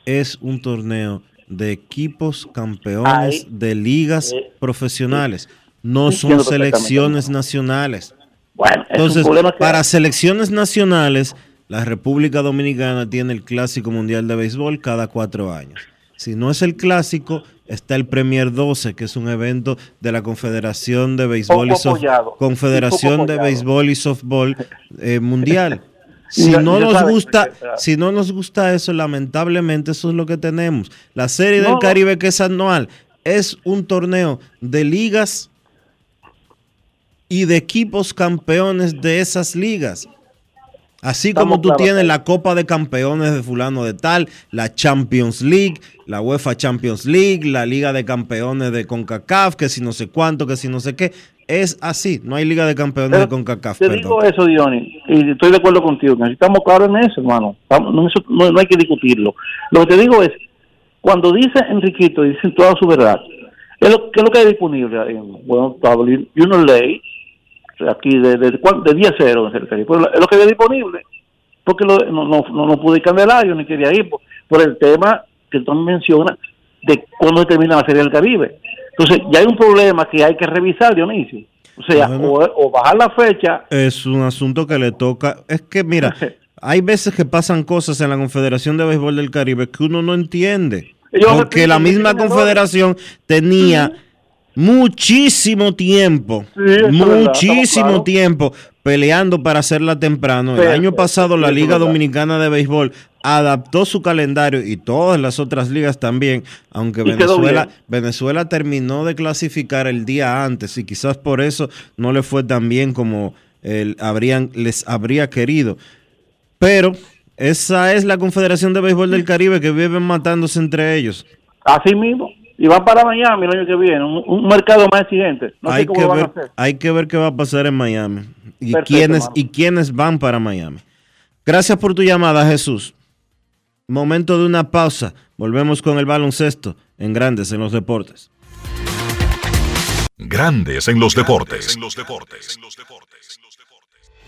es un torneo de equipos campeones de ligas eh, profesionales, no son selecciones nacionales. Bueno, Entonces, que- para selecciones nacionales, la República Dominicana tiene el Clásico Mundial de Béisbol cada cuatro años. Si no es el clásico, está el Premier 12, que es un evento de la Confederación de Béisbol y Soft- apoyado, Confederación de. Béisbol y Softball eh, Mundial. Si no nos gusta, si no nos gusta eso, lamentablemente eso es lo que tenemos. La Serie No, del. Caribe que es anual es un torneo de ligas y de equipos campeones de esas ligas. Así como tú claros, tienes la Copa de Campeones de fulano de tal, la Champions League, la UEFA Champions League, la Liga de Campeones de CONCACAF, que si no sé cuánto, que si no sé qué. Es así, no hay Liga de Campeones Pero de CONCACAF, Te perdón. digo eso, Diony, y estoy de acuerdo contigo. Necesitamos claro en eso, hermano. Estamos- No, eso no- no hay que discutirlo. Lo que te digo es, cuando dice Enriquito, y dicen toda su verdad, ¿qué es lo, qué es lo que hay disponible? En, bueno, y una ley, aquí de, de, de 10 a 0, en es lo que hay disponible. Porque lo- no, no, no, no pude ir Candelario, ni quería ir, por, por el tema que tú mencionas de cuándo termina la Serie del Caribe. Entonces, ya hay un problema que hay que revisar, Dionisio. O sea, o, o bajar la fecha Es un asunto que le toca. Es que, mira, hay veces que pasan cosas en la Confederación de Béisbol del Caribe que uno no entiende. Ellos Porque la misma confederación tenía muchísimo tiempo, muchísimo tiempo peleando para hacerla temprano. El año pasado la sí, Liga. Dominicana de Béisbol adaptó su calendario y todas las otras ligas también, aunque Venezuela. Venezuela terminó de clasificar el día antes y quizás por eso no le fue tan bien como el- habrían, les habría querido. Pero esa es la Confederación de Béisbol del Caribe que viven matándose entre ellos. Así mismo. Y van para Miami el año que viene, un, un mercado más exigente. No hay, sé cómo que lo van a ver, hacer. hay que ver qué va a pasar en Miami y Perfecto, quiénes y quiénes van para Miami. Gracias por tu llamada, Jesús. Momento de una pausa. Volvemos con el baloncesto en Grandes en los Deportes. Grandes en los deportes.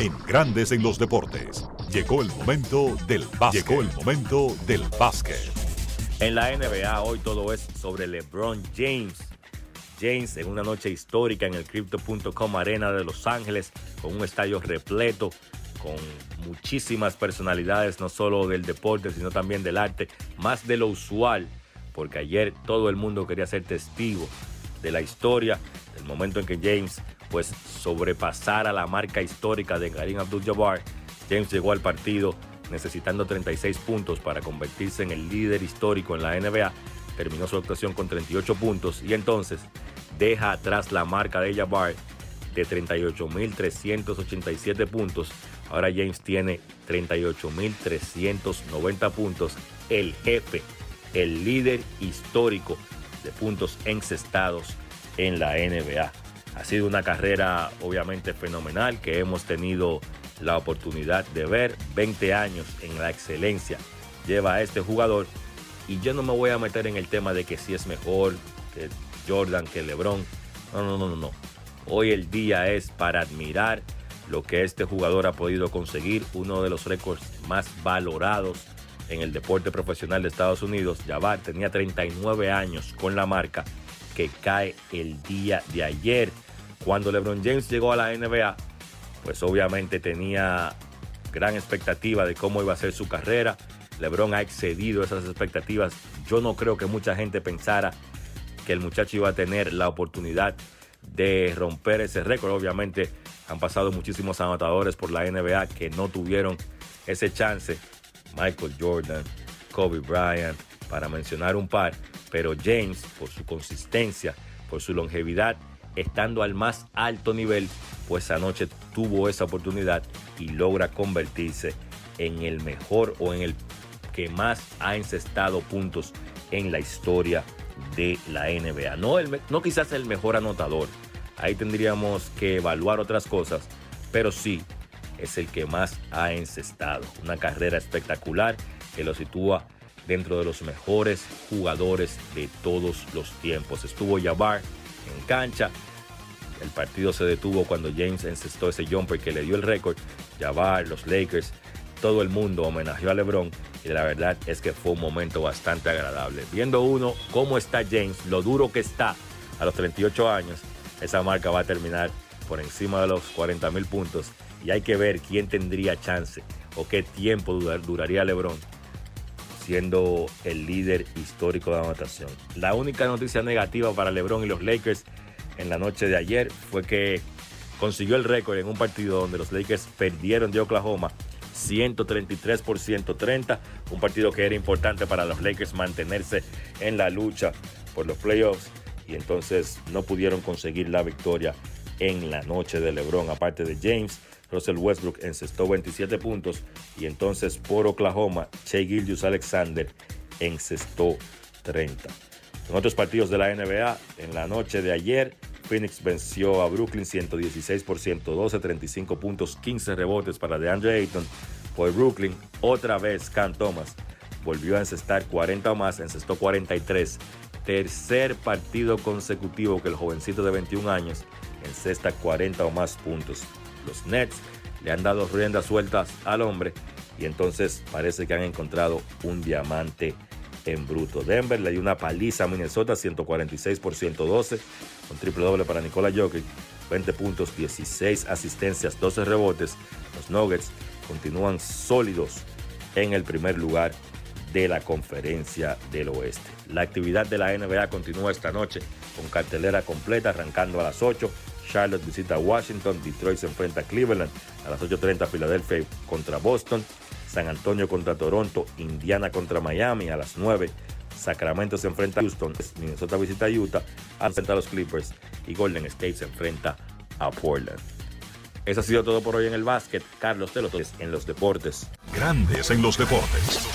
En Grandes en los Deportes. Llegó el momento del básquet. Llegó el momento del básquet. En la NBA hoy todo es sobre LeBron James. James en una noche histórica en el Crypto.com Arena de Los Ángeles, con un estadio repleto, con muchísimas personalidades, no solo del deporte, sino también del arte, más de lo usual, porque ayer todo el mundo quería ser testigo de la historia, del momento en que James pues sobrepasara la marca histórica de Karim Abdul-Jabbar. James llegó al partido necesitando 36 puntos para convertirse en el líder histórico en la NBA. Terminó su actuación con 38 puntos y entonces deja atrás la marca de Jabbar de 38.387 puntos. Ahora James tiene 38.390 puntos. El jefe, el líder histórico de puntos encestados en la NBA. Ha sido una carrera obviamente fenomenal que hemos tenido la oportunidad de ver 20 años en la excelencia. Lleva a este jugador y yo no me voy a meter en el tema de que si es mejor que Jordan, que LeBron. No, no, no, no, no. Hoy el día es para admirar lo que este jugador ha podido conseguir, uno de los récords más valorados en el deporte profesional de Estados Unidos. Jabbar tenía 39 años con la marca que cae el día de ayer. Cuando LeBron James llegó a la NBA, pues obviamente tenía gran expectativa de cómo iba a ser su carrera. LeBron ha excedido esas expectativas. Yo no creo que mucha gente pensara que el muchacho iba a tener la oportunidad de romper ese récord. Obviamente han pasado muchísimos anotadores por la NBA que no tuvieron ese chance. Michael Jordan, Kobe Bryant, para mencionar un par. Pero James, por su consistencia, por su longevidad, estando al más alto nivel, pues anoche tuvo esa oportunidad y logra convertirse en el mejor o en el que más ha encestado puntos en la historia de la NBA. No, el, no quizás el mejor anotador, ahí tendríamos que evaluar otras cosas, pero sí es el que más ha encestado. Una carrera espectacular que lo sitúa dentro de los mejores jugadores de todos los tiempos. Estuvo Jabbar en cancha. El partido se detuvo cuando James encestó ese jumper que le dio el récord. Jabbar, los Lakers, todo el mundo homenajeó a LeBron y la verdad es que fue un momento bastante agradable. Viendo uno cómo está James, lo duro que está a los 38 años, esa marca va a terminar por encima de los 40 mil puntos y hay que ver quién tendría chance o qué tiempo duraría LeBron siendo el líder histórico de anotación. La única noticia negativa para LeBron y los Lakers en la noche de ayer fue que consiguió el récord en un partido donde los Lakers perdieron de Oklahoma 133 por 130, un partido que era importante para los Lakers mantenerse en la lucha por los playoffs y entonces no pudieron conseguir la victoria en la noche de LeBron, aparte de James. Russell Westbrook encestó 27 puntos y entonces por Oklahoma, Shea Gildius Alexander encestó 30. En otros partidos de la NBA, en la noche de ayer, Phoenix venció a Brooklyn 116 por 112, 35 puntos, 15 rebotes para DeAndre Ayton. Por Brooklyn, otra vez Cam Thomas volvió a encestar 40 o más, encestó 43. Tercer partido consecutivo que el jovencito de 21 años encesta 40 o más puntos. Los Nets le han dado riendas sueltas al hombre y entonces parece que han encontrado un diamante en bruto. Denver le dio una paliza a Minnesota 146 por 112, un triple doble para Nikola Jokic, 20 puntos, 16 asistencias, 12 rebotes. Los Nuggets continúan sólidos en el primer lugar de la conferencia del oeste. La actividad de la NBA continúa esta noche con cartelera completa arrancando a las 8. Charlotte visita Washington, Detroit se enfrenta a Cleveland, a las 8.30 Filadelfia contra Boston, San Antonio contra Toronto, Indiana contra Miami a las 9, Sacramento se enfrenta a Houston, Minnesota visita a Utah, enfrenta a los Clippers y Golden State se enfrenta a Portland. Eso ha sido todo por hoy en el básquet. Carlos Telotes en los deportes. Grandes en los deportes.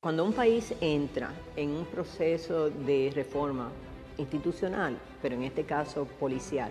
Cuando un país entra en un proceso de reforma institucional, pero en este caso policial,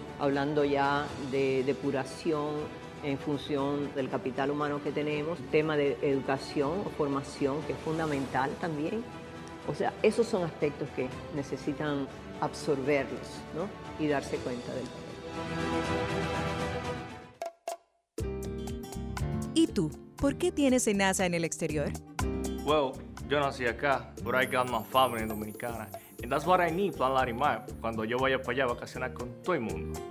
hablando ya de depuración en función del capital humano que tenemos, tema de educación o formación que es fundamental también. O sea, esos son aspectos que necesitan absorberlos ¿no? y darse cuenta del ¿Y tú? ¿Por qué tienes NASA en el exterior? Well, yo nací acá, but I got my family dominicana. And that's what I need, Plan Larimar, cuando yo vaya para allá a vacacionar con todo el mundo.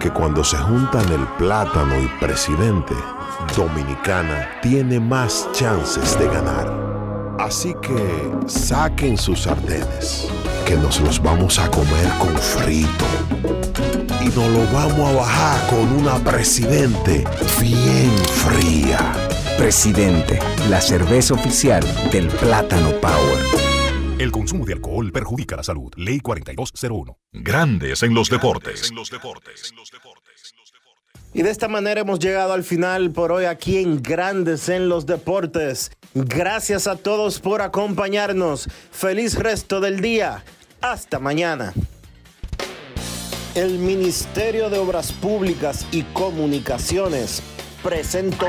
que cuando se juntan el plátano y presidente, Dominicana tiene más chances de ganar. Así que saquen sus sartenes, que nos los vamos a comer con frito. Y nos lo vamos a bajar con una presidente bien fría. Presidente, la cerveza oficial del Plátano Power. El consumo de alcohol perjudica la salud. Ley 4201. Grandes en los deportes. Y de esta manera hemos llegado al final por hoy aquí en Grandes en los Deportes. Gracias a todos por acompañarnos. Feliz resto del día. Hasta mañana. El Ministerio de Obras Públicas y Comunicaciones presentó.